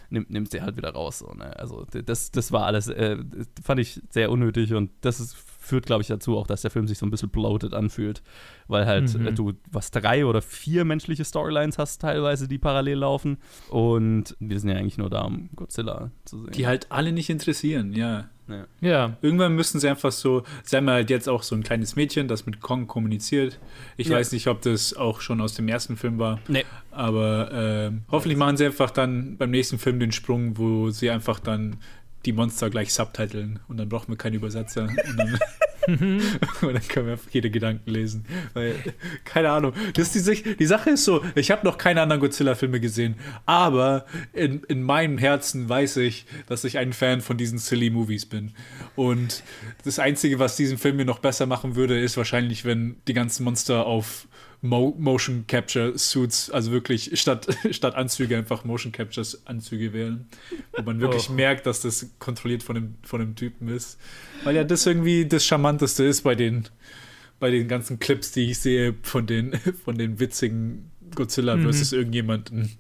nimmt, nimmt sie halt wieder raus. So, ne? Also das, das war alles, äh, fand ich sehr unnötig und das ist, führt, glaube ich, dazu auch, dass der Film sich so ein bisschen bloated anfühlt, weil halt Mhm. äh, du was drei oder vier menschliche Storylines hast teilweise, die parallel laufen und wir sind ja eigentlich nur da, um Godzilla zu sehen. Die halt alle nicht interessieren, ja. Ja. Ja. Irgendwann müssen sie einfach so, sie haben halt jetzt auch so ein kleines Mädchen, das mit Kong kommuniziert. Ich Ja. weiß nicht, ob das auch schon aus dem ersten Film war. Nee. Aber ähm, hoffentlich machen sie einfach dann beim nächsten Film den Sprung, wo sie einfach dann die Monster gleich subtiteln und dann brauchen wir keine Übersetzer. Und dann, und dann können wir jede Gedanken lesen. Weil, keine Ahnung. Das ist die, die Sache ist so, ich habe noch keine anderen Godzilla-Filme gesehen, aber in, in meinem Herzen weiß ich, dass ich ein Fan von diesen silly Movies bin. Und das Einzige, was diesen Film mir noch besser machen würde, ist wahrscheinlich, wenn die ganzen Monster auf Mo Motion Capture Suits, also wirklich statt, statt Anzüge einfach Motion Capture Anzüge wählen, wo man wirklich Oh. merkt, dass das kontrolliert von dem, von dem Typen ist. Weil ja das irgendwie das Charmanteste ist bei den, bei den ganzen Clips, die ich sehe von den, von den witzigen Godzilla Mhm. versus irgendjemanden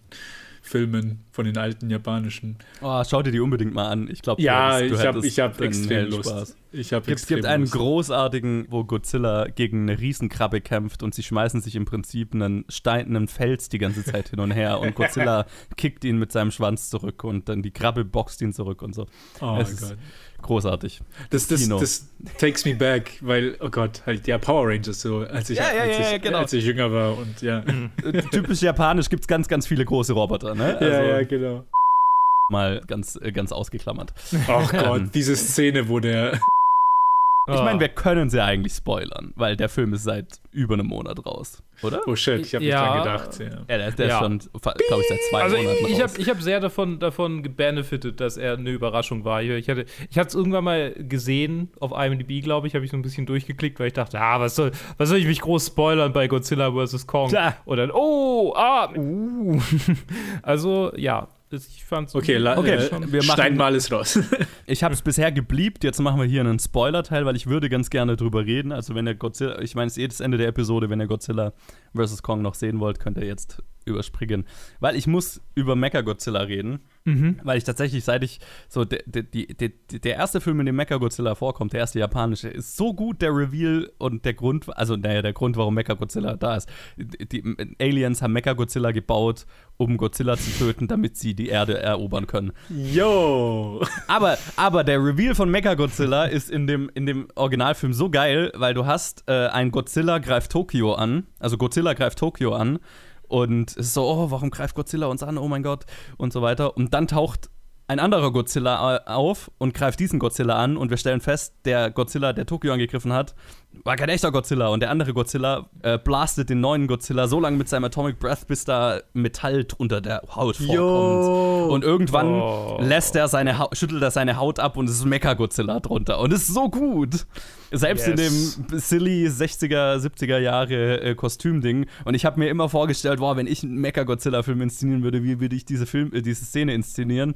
Filmen von den alten japanischen. Oh, schau dir die unbedingt mal an. Ich glaube, Ja, du ich hättest hab- extrem Lust. Ich hab gibt, extrem gibt einen Lust. großartigen, wo Godzilla gegen eine Riesenkrabbe kämpft und sie schmeißen sich im Prinzip einen Stein, einen Fels die ganze Zeit hin und her und Godzilla kickt ihn mit seinem Schwanz zurück und dann die Krabbe boxt ihn zurück und so. Oh es mein ist Gott. Großartig. Das, das, Kino. das takes me back, weil, oh Gott, halt, ja, Power Rangers so, als ich, Ja, ja, als, ja, ich, ja, genau. als ich jünger war und ja. Äh, Typisch japanisch gibt es ganz, ganz viele große Roboter, ne? ja, ja, genau. Mal ganz, äh, ganz ausgeklammert. Ach Ähm, Gott, diese Szene, wo der Ich meine, wir können sie eigentlich spoilern, weil der Film ist seit über einem Monat raus, oder? Oh shit, ich habe Ja. nicht dran gedacht. Ja. Ja, der, der Ja. ist schon, glaube ich, seit zwei Also Monaten ich, ich raus. habe ich hab sehr davon, davon gebenefitet, dass er eine Überraschung war. Ich, ich hatte ich es irgendwann mal gesehen auf IMDb, glaube ich, habe ich so ein bisschen durchgeklickt, weil ich dachte, ah, was soll, was soll ich mich groß spoilern bei Godzilla vs. Kong? Tja. Und dann, oh, ah, uh. Also, ja, ich fand's Okay, la, Okay, äh, wir machen- schneiden mal alles raus. Ich habe es bisher gebliebt, jetzt machen wir hier einen Spoiler-Teil, weil ich würde ganz gerne drüber reden. Also wenn ihr Godzilla, ich meine, es ist eh das Ende der Episode, wenn ihr Godzilla vs. Kong noch sehen wollt, könnt ihr jetzt überspringen. Weil ich muss über Mecha-Godzilla reden, Mhm. weil ich tatsächlich, seit ich so, der, der, die, der, erste Film, in dem Mecha-Godzilla vorkommt, der erste japanische, ist so gut, der Reveal und der Grund, also naja, der Grund, warum Mecha-Godzilla da ist. Die, die Aliens haben Mecha-Godzilla gebaut, um Godzilla zu töten, damit sie die Erde erobern können. Yo! Aber, aber der Reveal von Mechagodzilla ist in dem, in dem Originalfilm so geil, weil du hast äh, ein Godzilla greift Tokio an, also Godzilla greift Tokio an und es ist so, oh, warum greift Godzilla uns an, oh mein Gott. Und so weiter. Und dann taucht ein anderer Godzilla auf und greift diesen Godzilla an. Und wir stellen fest, der Godzilla, der Tokio angegriffen hat, war kein echter Godzilla und der andere Godzilla äh, blastet den neuen Godzilla so lange mit seinem Atomic Breath, bis da Metall unter der Haut vorkommt. Yo. Und irgendwann Oh. lässt er seine Haut, schüttelt er seine Haut ab und es ist Mecha-Godzilla drunter. Und es ist so gut. Selbst Yes. in dem silly 60er, 70er Jahre äh, Kostümding. Und ich habe mir immer vorgestellt, boah, wenn ich einen Mecha-Godzilla-Film inszenieren würde, wie würde ich diese, Film, äh, diese Szene inszenieren?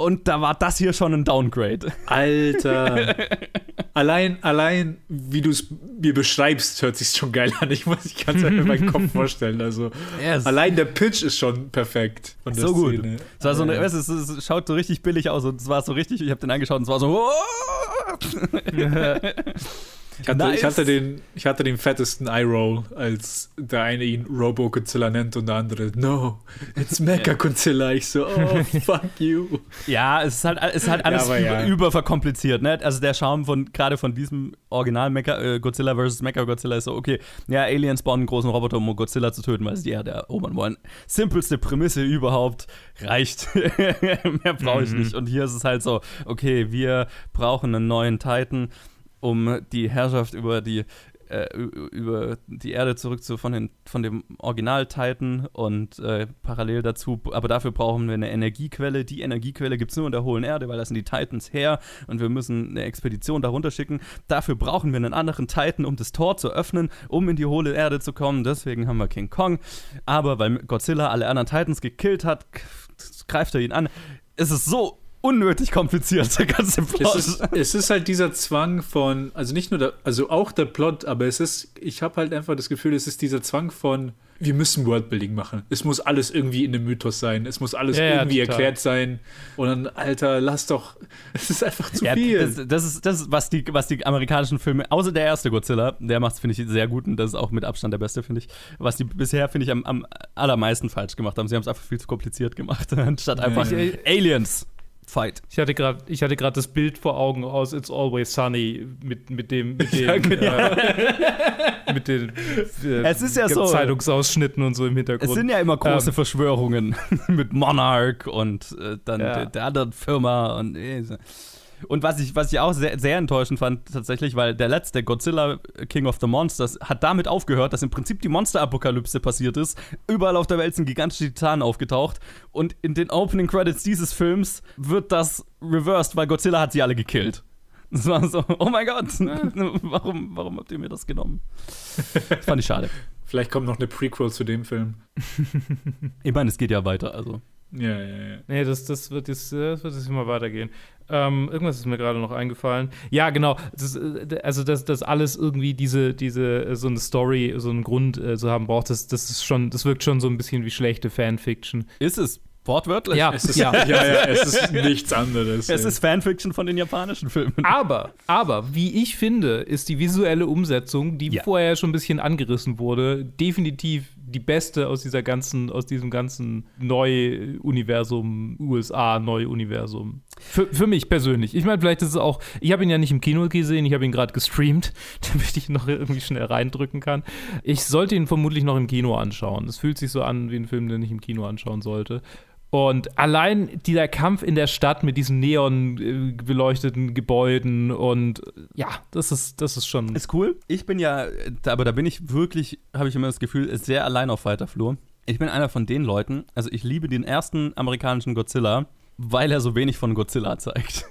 Und da war das hier schon ein Downgrade. Alter. allein, allein, wie du es mir beschreibst, hört sich schon geil an. Ich, muss- ich kann es mir in meinem Kopf vorstellen. Also, Yes. allein der Pitch ist schon perfekt. Von der so gut. Szene. Es war so eine, es, es schaut so richtig billig aus und es war so richtig, ich habe den angeschaut und es war so. Ich hatte, Nice. ich, hatte den, ich hatte den fettesten Eye-Roll, als der eine ihn Robo-Godzilla nennt und der andere, no, it's Mecha-Godzilla. Ich so, oh, fuck you. Ja, es ist halt, es ist halt alles Ja, ja. überverkompliziert, ne? Also der Charme von gerade von diesem Original Mecha, äh, Godzilla vs. Mecha Godzilla ist so, okay, ja, Aliens bauen einen großen Roboter, um Godzilla zu töten, weil sie die Erde erobern wollen. Simpelste Prämisse überhaupt, reicht. Mehr brauche ich Mhm. nicht. Und hier ist es halt so, okay, wir brauchen einen neuen Titan, um die Herrschaft über die äh, über die Erde zurück zu von, den, von dem Original Titan und äh, parallel dazu, aber dafür brauchen wir eine Energiequelle. Die Energiequelle gibt es nur in der hohlen Erde, weil da sind die Titans her und wir müssen eine Expedition darunter schicken. Dafür brauchen wir einen anderen Titan, um das Tor zu öffnen, um in die hohle Erde zu kommen. Deswegen haben wir King Kong. Aber weil Godzilla alle anderen Titans gekillt hat, greift er ihn an. Es ist so unnötig kompliziert, der ganze Plot. Es ist, es ist halt dieser Zwang von, also nicht nur der, also auch der Plot, aber es ist, ich habe halt einfach das Gefühl, es ist dieser Zwang von, wir müssen Worldbuilding machen. Es muss alles irgendwie in dem Mythos sein. Es muss alles Ja, ja, irgendwie total. erklärt sein. Und dann, Alter, lass doch, es ist einfach zu Ja, viel. das, das, ist, das ist, was die, was die amerikanischen Filme, außer der erste Godzilla, der macht es, finde ich, sehr gut und das ist auch mit Abstand der beste, finde ich. Was die bisher, finde ich, am, am allermeisten falsch gemacht haben. Sie haben es einfach viel zu kompliziert gemacht, anstatt einfach Ja. Aliens. Fight. Ich hatte gerade, ich hatte gerade das Bild vor Augen aus It's Always Sunny mit, mit dem, mit dem, Ja, genau. äh, mit den äh, Es ist ja so. Zeitungsausschnitten und so im Hintergrund. Es sind ja immer große Ähm, Verschwörungen mit Monarch und äh, dann Ja. der, der anderen Firma und äh, so. Und was ich, was ich auch sehr, sehr enttäuschend fand, tatsächlich, weil der letzte Godzilla King of the Monsters hat damit aufgehört, dass im Prinzip die Monsterapokalypse passiert ist. Überall auf der Welt sind gigantische Titanen aufgetaucht. Und in den Opening Credits dieses Films wird das reversed, weil Godzilla hat sie alle gekillt. Das war so, oh mein Gott, warum, warum habt ihr mir das genommen? Das fand ich schade. Vielleicht kommt noch eine Prequel zu dem Film. Ich meine, es geht ja weiter, also. Ja, ja, ja. Nee, das, das, wird jetzt, das wird jetzt immer weitergehen. Ähm, irgendwas ist mir gerade noch eingefallen. Ja, genau. Das, äh, also, dass das alles irgendwie diese, diese, äh, so eine Story, so einen Grund äh, zu haben braucht, das, das ist schon, das wirkt schon so ein bisschen wie schlechte Fanfiction. Ist es. Wortwörtlich. Ja, Es ist, ja. ja. ja, es ist nichts anderes. Es ey. ist Fanfiction von den japanischen Filmen. Aber, aber, wie ich finde, ist die visuelle Umsetzung, die Ja. vorher schon ein bisschen angerissen wurde, definitiv die beste aus dieser ganzen, aus diesem ganzen Neu-Universum, USA Neu-Universum. Für, für mich persönlich. Ich meine, vielleicht ist es auch, ich habe ihn ja nicht im Kino gesehen, ich habe ihn gerade gestreamt, damit ich ihn noch irgendwie schnell reindrücken kann. Ich sollte ihn vermutlich noch im Kino anschauen. Es fühlt sich so an wie ein Film, den ich im Kino anschauen sollte. Und allein dieser Kampf in der Stadt mit diesen neon äh, beleuchteten Gebäuden und äh, ja, das ist, das ist schon. Ist cool. Ich bin ja, aber da bin ich wirklich, habe ich immer das Gefühl, sehr allein auf weiter Flur. Ich bin einer von den Leuten, also ich liebe den ersten amerikanischen Godzilla, weil er so wenig von Godzilla zeigt.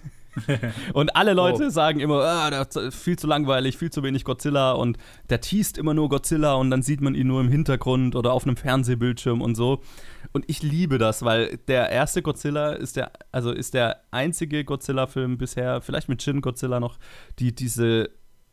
und alle Leute oh. sagen immer, ah, das ist viel zu langweilig, viel zu wenig Godzilla und der teast immer nur Godzilla und dann sieht man ihn nur im Hintergrund oder auf einem Fernsehbildschirm und so. Und ich liebe das, weil der erste Godzilla ist der, also ist der einzige Godzilla-Film bisher, vielleicht mit Shin Godzilla noch, die diese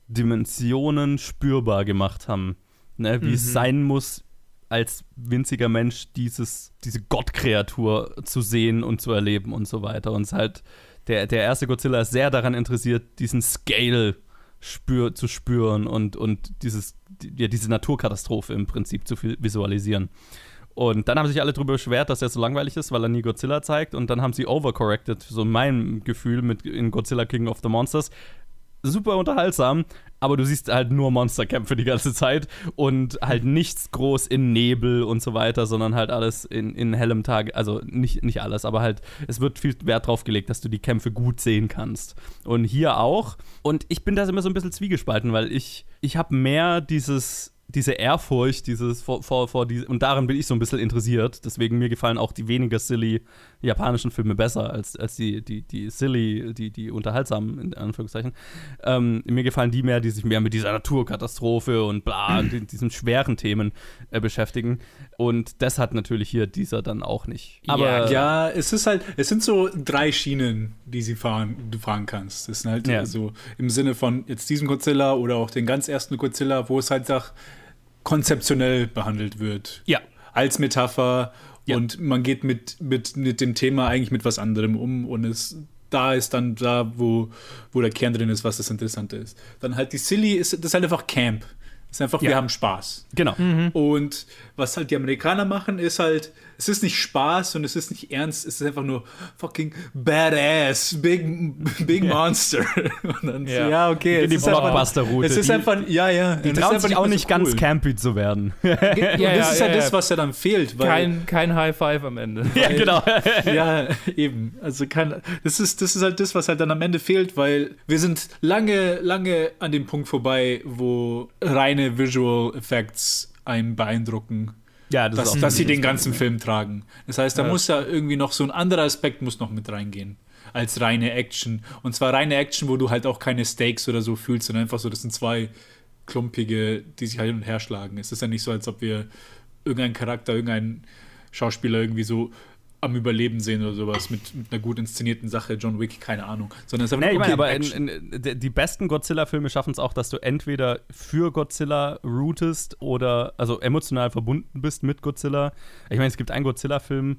Dimensionen spürbar gemacht haben. Ne, wie mhm. es sein muss, als winziger Mensch dieses, diese Gottkreatur zu sehen und zu erleben und so weiter. Und es halt, der, der erste Godzilla ist sehr daran interessiert, diesen Scale spür, zu spüren und, und dieses, ja, diese Naturkatastrophe im Prinzip zu visualisieren. Und dann haben sich alle darüber beschwert, dass er so langweilig ist, weil er nie Godzilla zeigt. Und dann haben sie overcorrected, so mein Gefühl mit in Godzilla King of the Monsters. Super unterhaltsam, aber du siehst halt nur Monsterkämpfe die ganze Zeit und halt nichts groß in Nebel und so weiter, sondern halt alles in, in hellem Tag. Also nicht, nicht alles, aber halt, es wird viel Wert drauf gelegt, dass du die Kämpfe gut sehen kannst. Und hier auch. Und ich bin da immer so ein bisschen zwiegespalten, weil ich, ich habe mehr dieses diese Ehrfurcht, dieses vor, vor, vor die, und daran bin ich so ein bisschen interessiert. Deswegen mir gefallen auch die weniger silly japanischen Filme besser als, als die, die, die silly, die, die unterhaltsamen, in Anführungszeichen. Ähm, mir gefallen die mehr, die sich mehr mit dieser Naturkatastrophe und bla, und diesen schweren Themen äh, beschäftigen. Und das hat natürlich hier dieser dann auch nicht. Aber ja, ja, es ist halt, es sind so drei Schienen, die sie fahren, du fahren kannst. Das sind halt ja. so im Sinne von jetzt diesem Godzilla oder auch den ganz ersten Godzilla, wo es halt sagt, konzeptionell behandelt wird. Ja. Als Metapher. Ja. Und man geht mit, mit, mit dem Thema eigentlich mit was anderem um und es da ist dann da, wo, wo der Kern drin ist, was das Interessante ist. Dann halt die Silly ist, das ist halt einfach Camp. Ist einfach, ja. wir haben Spaß. Genau. Mhm. Und was halt die Amerikaner machen, ist halt, es ist nicht Spaß und es ist nicht ernst, es ist einfach nur fucking badass, big, big monster. Und dann ja, so, ja okay. Die Blockbuster-Route. Es ist einfach, ja, ja. Die trauen sich auch nicht so ganz cool. campy zu werden. ja, ja, das ist ja, das, was ja dann fehlt. Weil, kein, kein High Five am Ende. ja, genau. ja, eben. Also kein, das, ist, das ist halt das, was halt dann am Ende fehlt, weil wir sind lange, lange an dem Punkt vorbei, wo reine Visual Effects einen beeindrucken ja, das dass, dass sie den ganzen Film tragen. Das heißt, da ja. muss ja irgendwie noch so ein anderer Aspekt muss noch mit reingehen als reine Action. Und zwar reine Action, wo du halt auch keine Stakes oder so fühlst, sondern einfach so, das sind zwei klumpige, die sich halt hin und her schlagen. Es ist ja nicht so, als ob wir irgendeinen Charakter, irgendeinen Schauspieler irgendwie so am Überleben sehen oder sowas mit, mit, einer gut inszenierten Sache, John Wick, keine Ahnung. Sondern es ist nee, okay, aber in, in, die besten Godzilla-Filme schaffen es auch, dass du entweder für Godzilla rootest oder also emotional verbunden bist mit Godzilla. Ich meine, es gibt einen Godzilla-Film,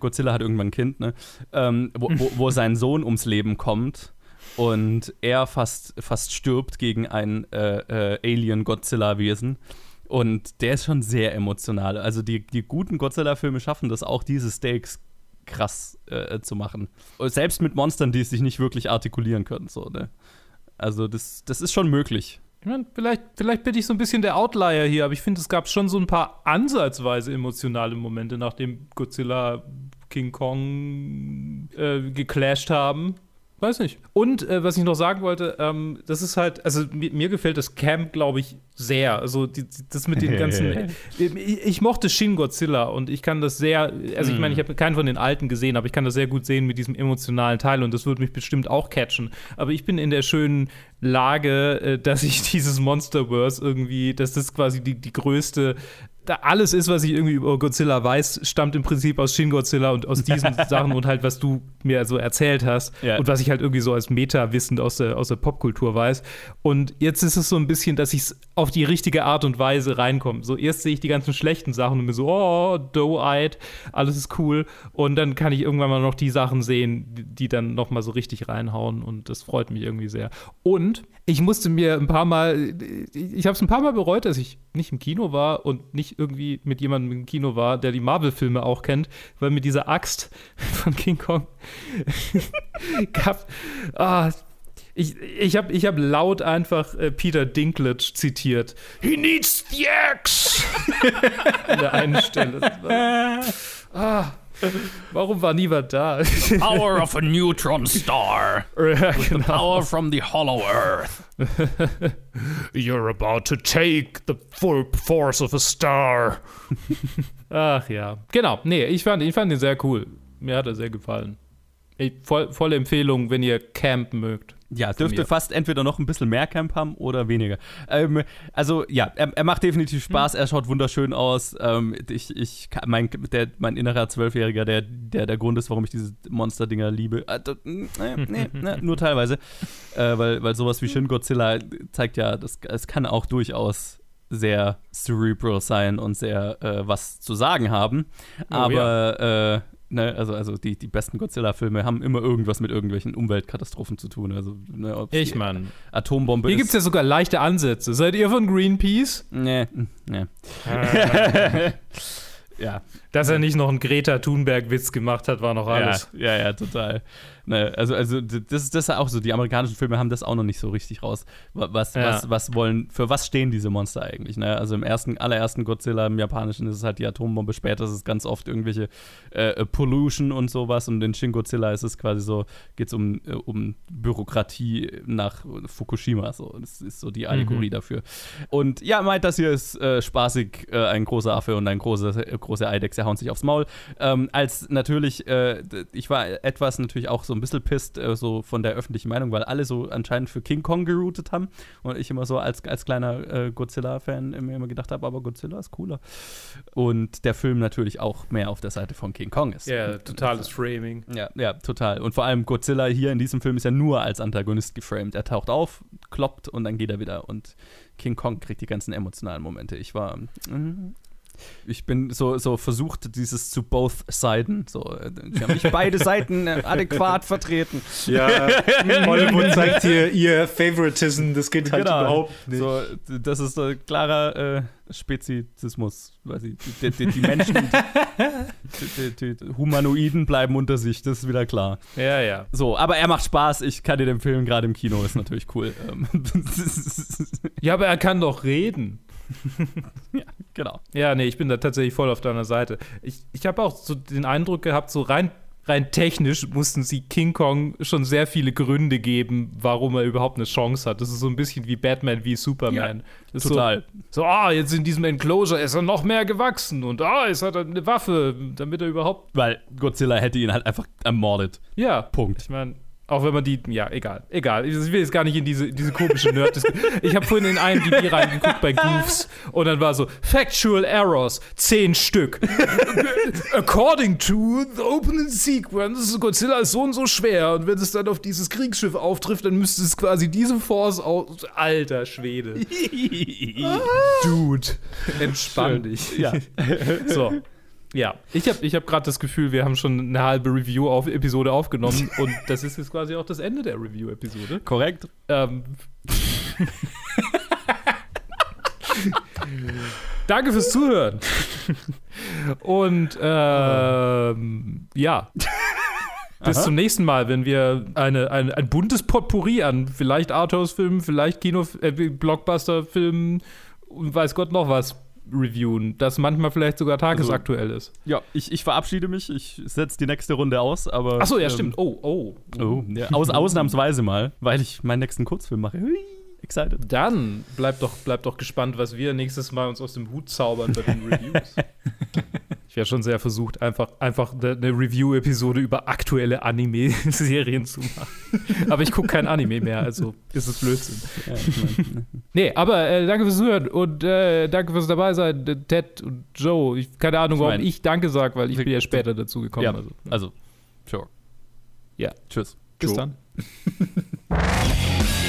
Godzilla hat irgendwann ein Kind, ne? Ähm, wo, wo, wo sein Sohn ums Leben kommt und er fast, fast stirbt gegen ein äh, äh, Alien-Godzilla-Wesen. Und der ist schon sehr emotional. Also die, die guten Godzilla-Filme schaffen das auch, diese Stakes krass äh, zu machen. Selbst mit Monstern, die sich nicht wirklich artikulieren können. So, ne? Also das, das ist schon möglich. Ich meine, vielleicht, vielleicht bin ich so ein bisschen der Outlier hier, aber ich finde, es gab schon so ein paar ansatzweise emotionale Momente, nachdem Godzilla King Kong äh, geclasht haben. Weiß nicht. Und äh, was ich noch sagen wollte, ähm, das ist halt, also mir, mir gefällt das Camp, glaube ich, sehr. Also die, das mit den ganzen. ich, ich, mochte Shin Godzilla und ich kann das sehr, also ich meine, ich habe keinen von den alten gesehen, aber ich kann das sehr gut sehen mit diesem emotionalen Teil und das würde mich bestimmt auch catchen. Aber ich bin in der schönen Lage, äh, dass ich dieses Monsterverse irgendwie, dass das quasi die, die größte da alles ist, was ich irgendwie über Godzilla weiß, stammt im Prinzip aus Shin Godzilla und aus diesen Sachen und halt, was du mir so erzählt hast ja. und was ich halt irgendwie so als Meta-Wissen aus der, aus der Popkultur weiß. Und jetzt ist es so ein bisschen, dass ich es auf die richtige Art und Weise reinkomme. So, erst sehe ich die ganzen schlechten Sachen und mir so, oh, doe-eyed, alles ist cool. Und dann kann ich irgendwann mal noch die Sachen sehen, die dann noch mal so richtig reinhauen und das freut mich irgendwie sehr. Und ich musste mir ein paar Mal, ich habe es ein paar Mal bereut, dass ich nicht im Kino war und nicht irgendwie mit jemandem im Kino war, der die Marvel-Filme auch kennt, weil mir diese Axt von King Kong gab. Ah, ich, ich habe ich hab laut einfach äh, Peter Dinklage zitiert. He needs the axe! An der einen Stelle. Ah, Warum war niemand da? Power of a neutron star. Ja, With genau. the power from the hollow earth. You're about to take the full force of a star. Ach ja. Genau. Nee, ich fand, ich fand ihn sehr cool. Mir hat er sehr gefallen. Ich, voll, volle Empfehlung, wenn ihr Camp mögt. Ja, dürfte fast entweder noch ein bisschen mehr Camp haben oder weniger. Ähm, also ja, er, er macht definitiv Spaß, er schaut wunderschön aus. Ähm, ich, ich, mein, der, mein innerer Zwölfjähriger, der, der der Grund ist, warum ich diese Monster-Dinger liebe. Äh, nee, nee, nee, nur teilweise. Äh, weil, weil sowas wie Shin Godzilla zeigt ja, das, es kann auch durchaus sehr cerebral sein und sehr äh, was zu sagen haben. Oh, Aber äh, ne, also, also die, die besten Godzilla-Filme haben immer irgendwas mit irgendwelchen Umweltkatastrophen zu tun. Also, ne, Ich die mein. Atombombe Hier gibt es ja sogar leichte Ansätze. Seid ihr von Greenpeace? Nee, nee. ja. Dass er nicht noch einen Greta Thunberg-Witz gemacht hat, war noch alles. Ja, ja, ja, total. Ne, also, also das ist das auch so. Die amerikanischen Filme haben das auch noch nicht so richtig raus. Wa- Was, Ja. was, was wollen, für was stehen diese Monster eigentlich? Ne? Also im ersten, allerersten Godzilla, im Japanischen ist es halt die Atombombe, später ist es ganz oft irgendwelche äh, Pollution und sowas. Und in Shin Godzilla ist es quasi so, geht es um, äh, um Bürokratie nach Fukushima. So. Das ist so die Allegorie Mhm. dafür. Und ja, meint, das hier ist äh, spaßig, äh, ein großer Affe und ein große, äh, große Eidechse hauen sich aufs Maul. Ähm, als natürlich, äh, ich war etwas natürlich auch so ein bisschen pisst, äh, so von der öffentlichen Meinung, weil alle so anscheinend für King Kong geroutet haben und ich immer so als, als kleiner äh, Godzilla-Fan mir immer gedacht habe, aber Godzilla ist cooler. Und der Film natürlich auch mehr auf der Seite von King Kong ist. Ja, totales Framing. Ja, ja, total. Und vor allem Godzilla hier in diesem Film ist ja nur als Antagonist geframed. Er taucht auf, kloppt und dann geht er wieder. Und King Kong kriegt die ganzen emotionalen Momente. Ich war. mm, Ich bin so, so versucht, dieses zu both Seiten. So, sie haben nicht beide Seiten äh, adäquat vertreten. Ja, Hollywood zeigt hier ihr Favoritism, das geht halt Genau. überhaupt nicht. So, das ist äh, klarer äh, Spezizismus. Sie, die, die, die Menschen, die, die, die Humanoiden bleiben unter sich, das ist wieder klar. Ja, ja. So, aber er macht Spaß. Ich kann dir den Film gerade im Kino, ist natürlich cool. Ähm, Ja, aber er kann doch reden. ja, genau. Ja, nee, ich bin da tatsächlich voll auf deiner Seite. Ich, ich habe auch so den Eindruck gehabt, so rein, rein technisch mussten sie King Kong schon sehr viele Gründe geben, warum er überhaupt eine Chance hat. Das ist so ein bisschen wie Batman wie Superman. Ja, total. So, so, ah, jetzt in diesem Enclosure ist er noch mehr gewachsen und ah, jetzt hat er eine Waffe, damit er überhaupt. Weil Godzilla hätte ihn halt einfach ermordet. Ja. Punkt. Ich meine, auch wenn man die, ja, egal, egal. Ich will jetzt gar nicht in diese, diese komische nerd Ich habe vorhin in IMDb reingeguckt bei Goofs und dann war so, Factual Errors, zehn Stück. According to the opening sequence, Godzilla ist so und so schwer und wenn es dann auf dieses Kriegsschiff auftrifft, dann müsste es quasi diese Force aus... Alter Schwede. Dude, entspann Schön. dich. Ja. So. Ja, ich habe ich hab gerade das Gefühl, wir haben schon eine halbe Review-Episode aufgenommen und das ist jetzt quasi auch das Ende der Review-Episode. Korrekt. Ähm. Danke fürs Zuhören. Und ähm, ja. Bis Aha. zum nächsten Mal, wenn wir eine, ein, ein buntes Potpourri an vielleicht Arthouse-Filmen, vielleicht Kino, äh, Blockbuster-Filmen und weiß Gott noch was reviewen, das manchmal vielleicht sogar tagesaktuell ist. Ja, ich, ich verabschiede mich. Ich setze die nächste Runde aus, aber. Achso, ja, ähm, stimmt. Oh, oh. Oh, ja, aus, ausnahmsweise mal, weil ich meinen nächsten Kurzfilm mache. Hui, excited. Dann bleibt doch, bleibt doch gespannt, was wir nächstes Mal uns aus dem Hut zaubern bei den Reviews. Ich wäre schon sehr versucht, einfach, einfach eine Review-Episode über aktuelle Anime-Serien zu machen. aber ich gucke kein Anime mehr, also ist es Blödsinn. Ja, ich mein, Nee, aber äh, danke fürs Zuhören und äh, danke fürs dabei sein, äh, Ted und Joe. Ich, keine Ahnung, Ich warum mein- ich Danke sage, weil ich bin ja später dazu gekommen. ja, also, also, sure. ja. Tschüss. Bis Joe. dann.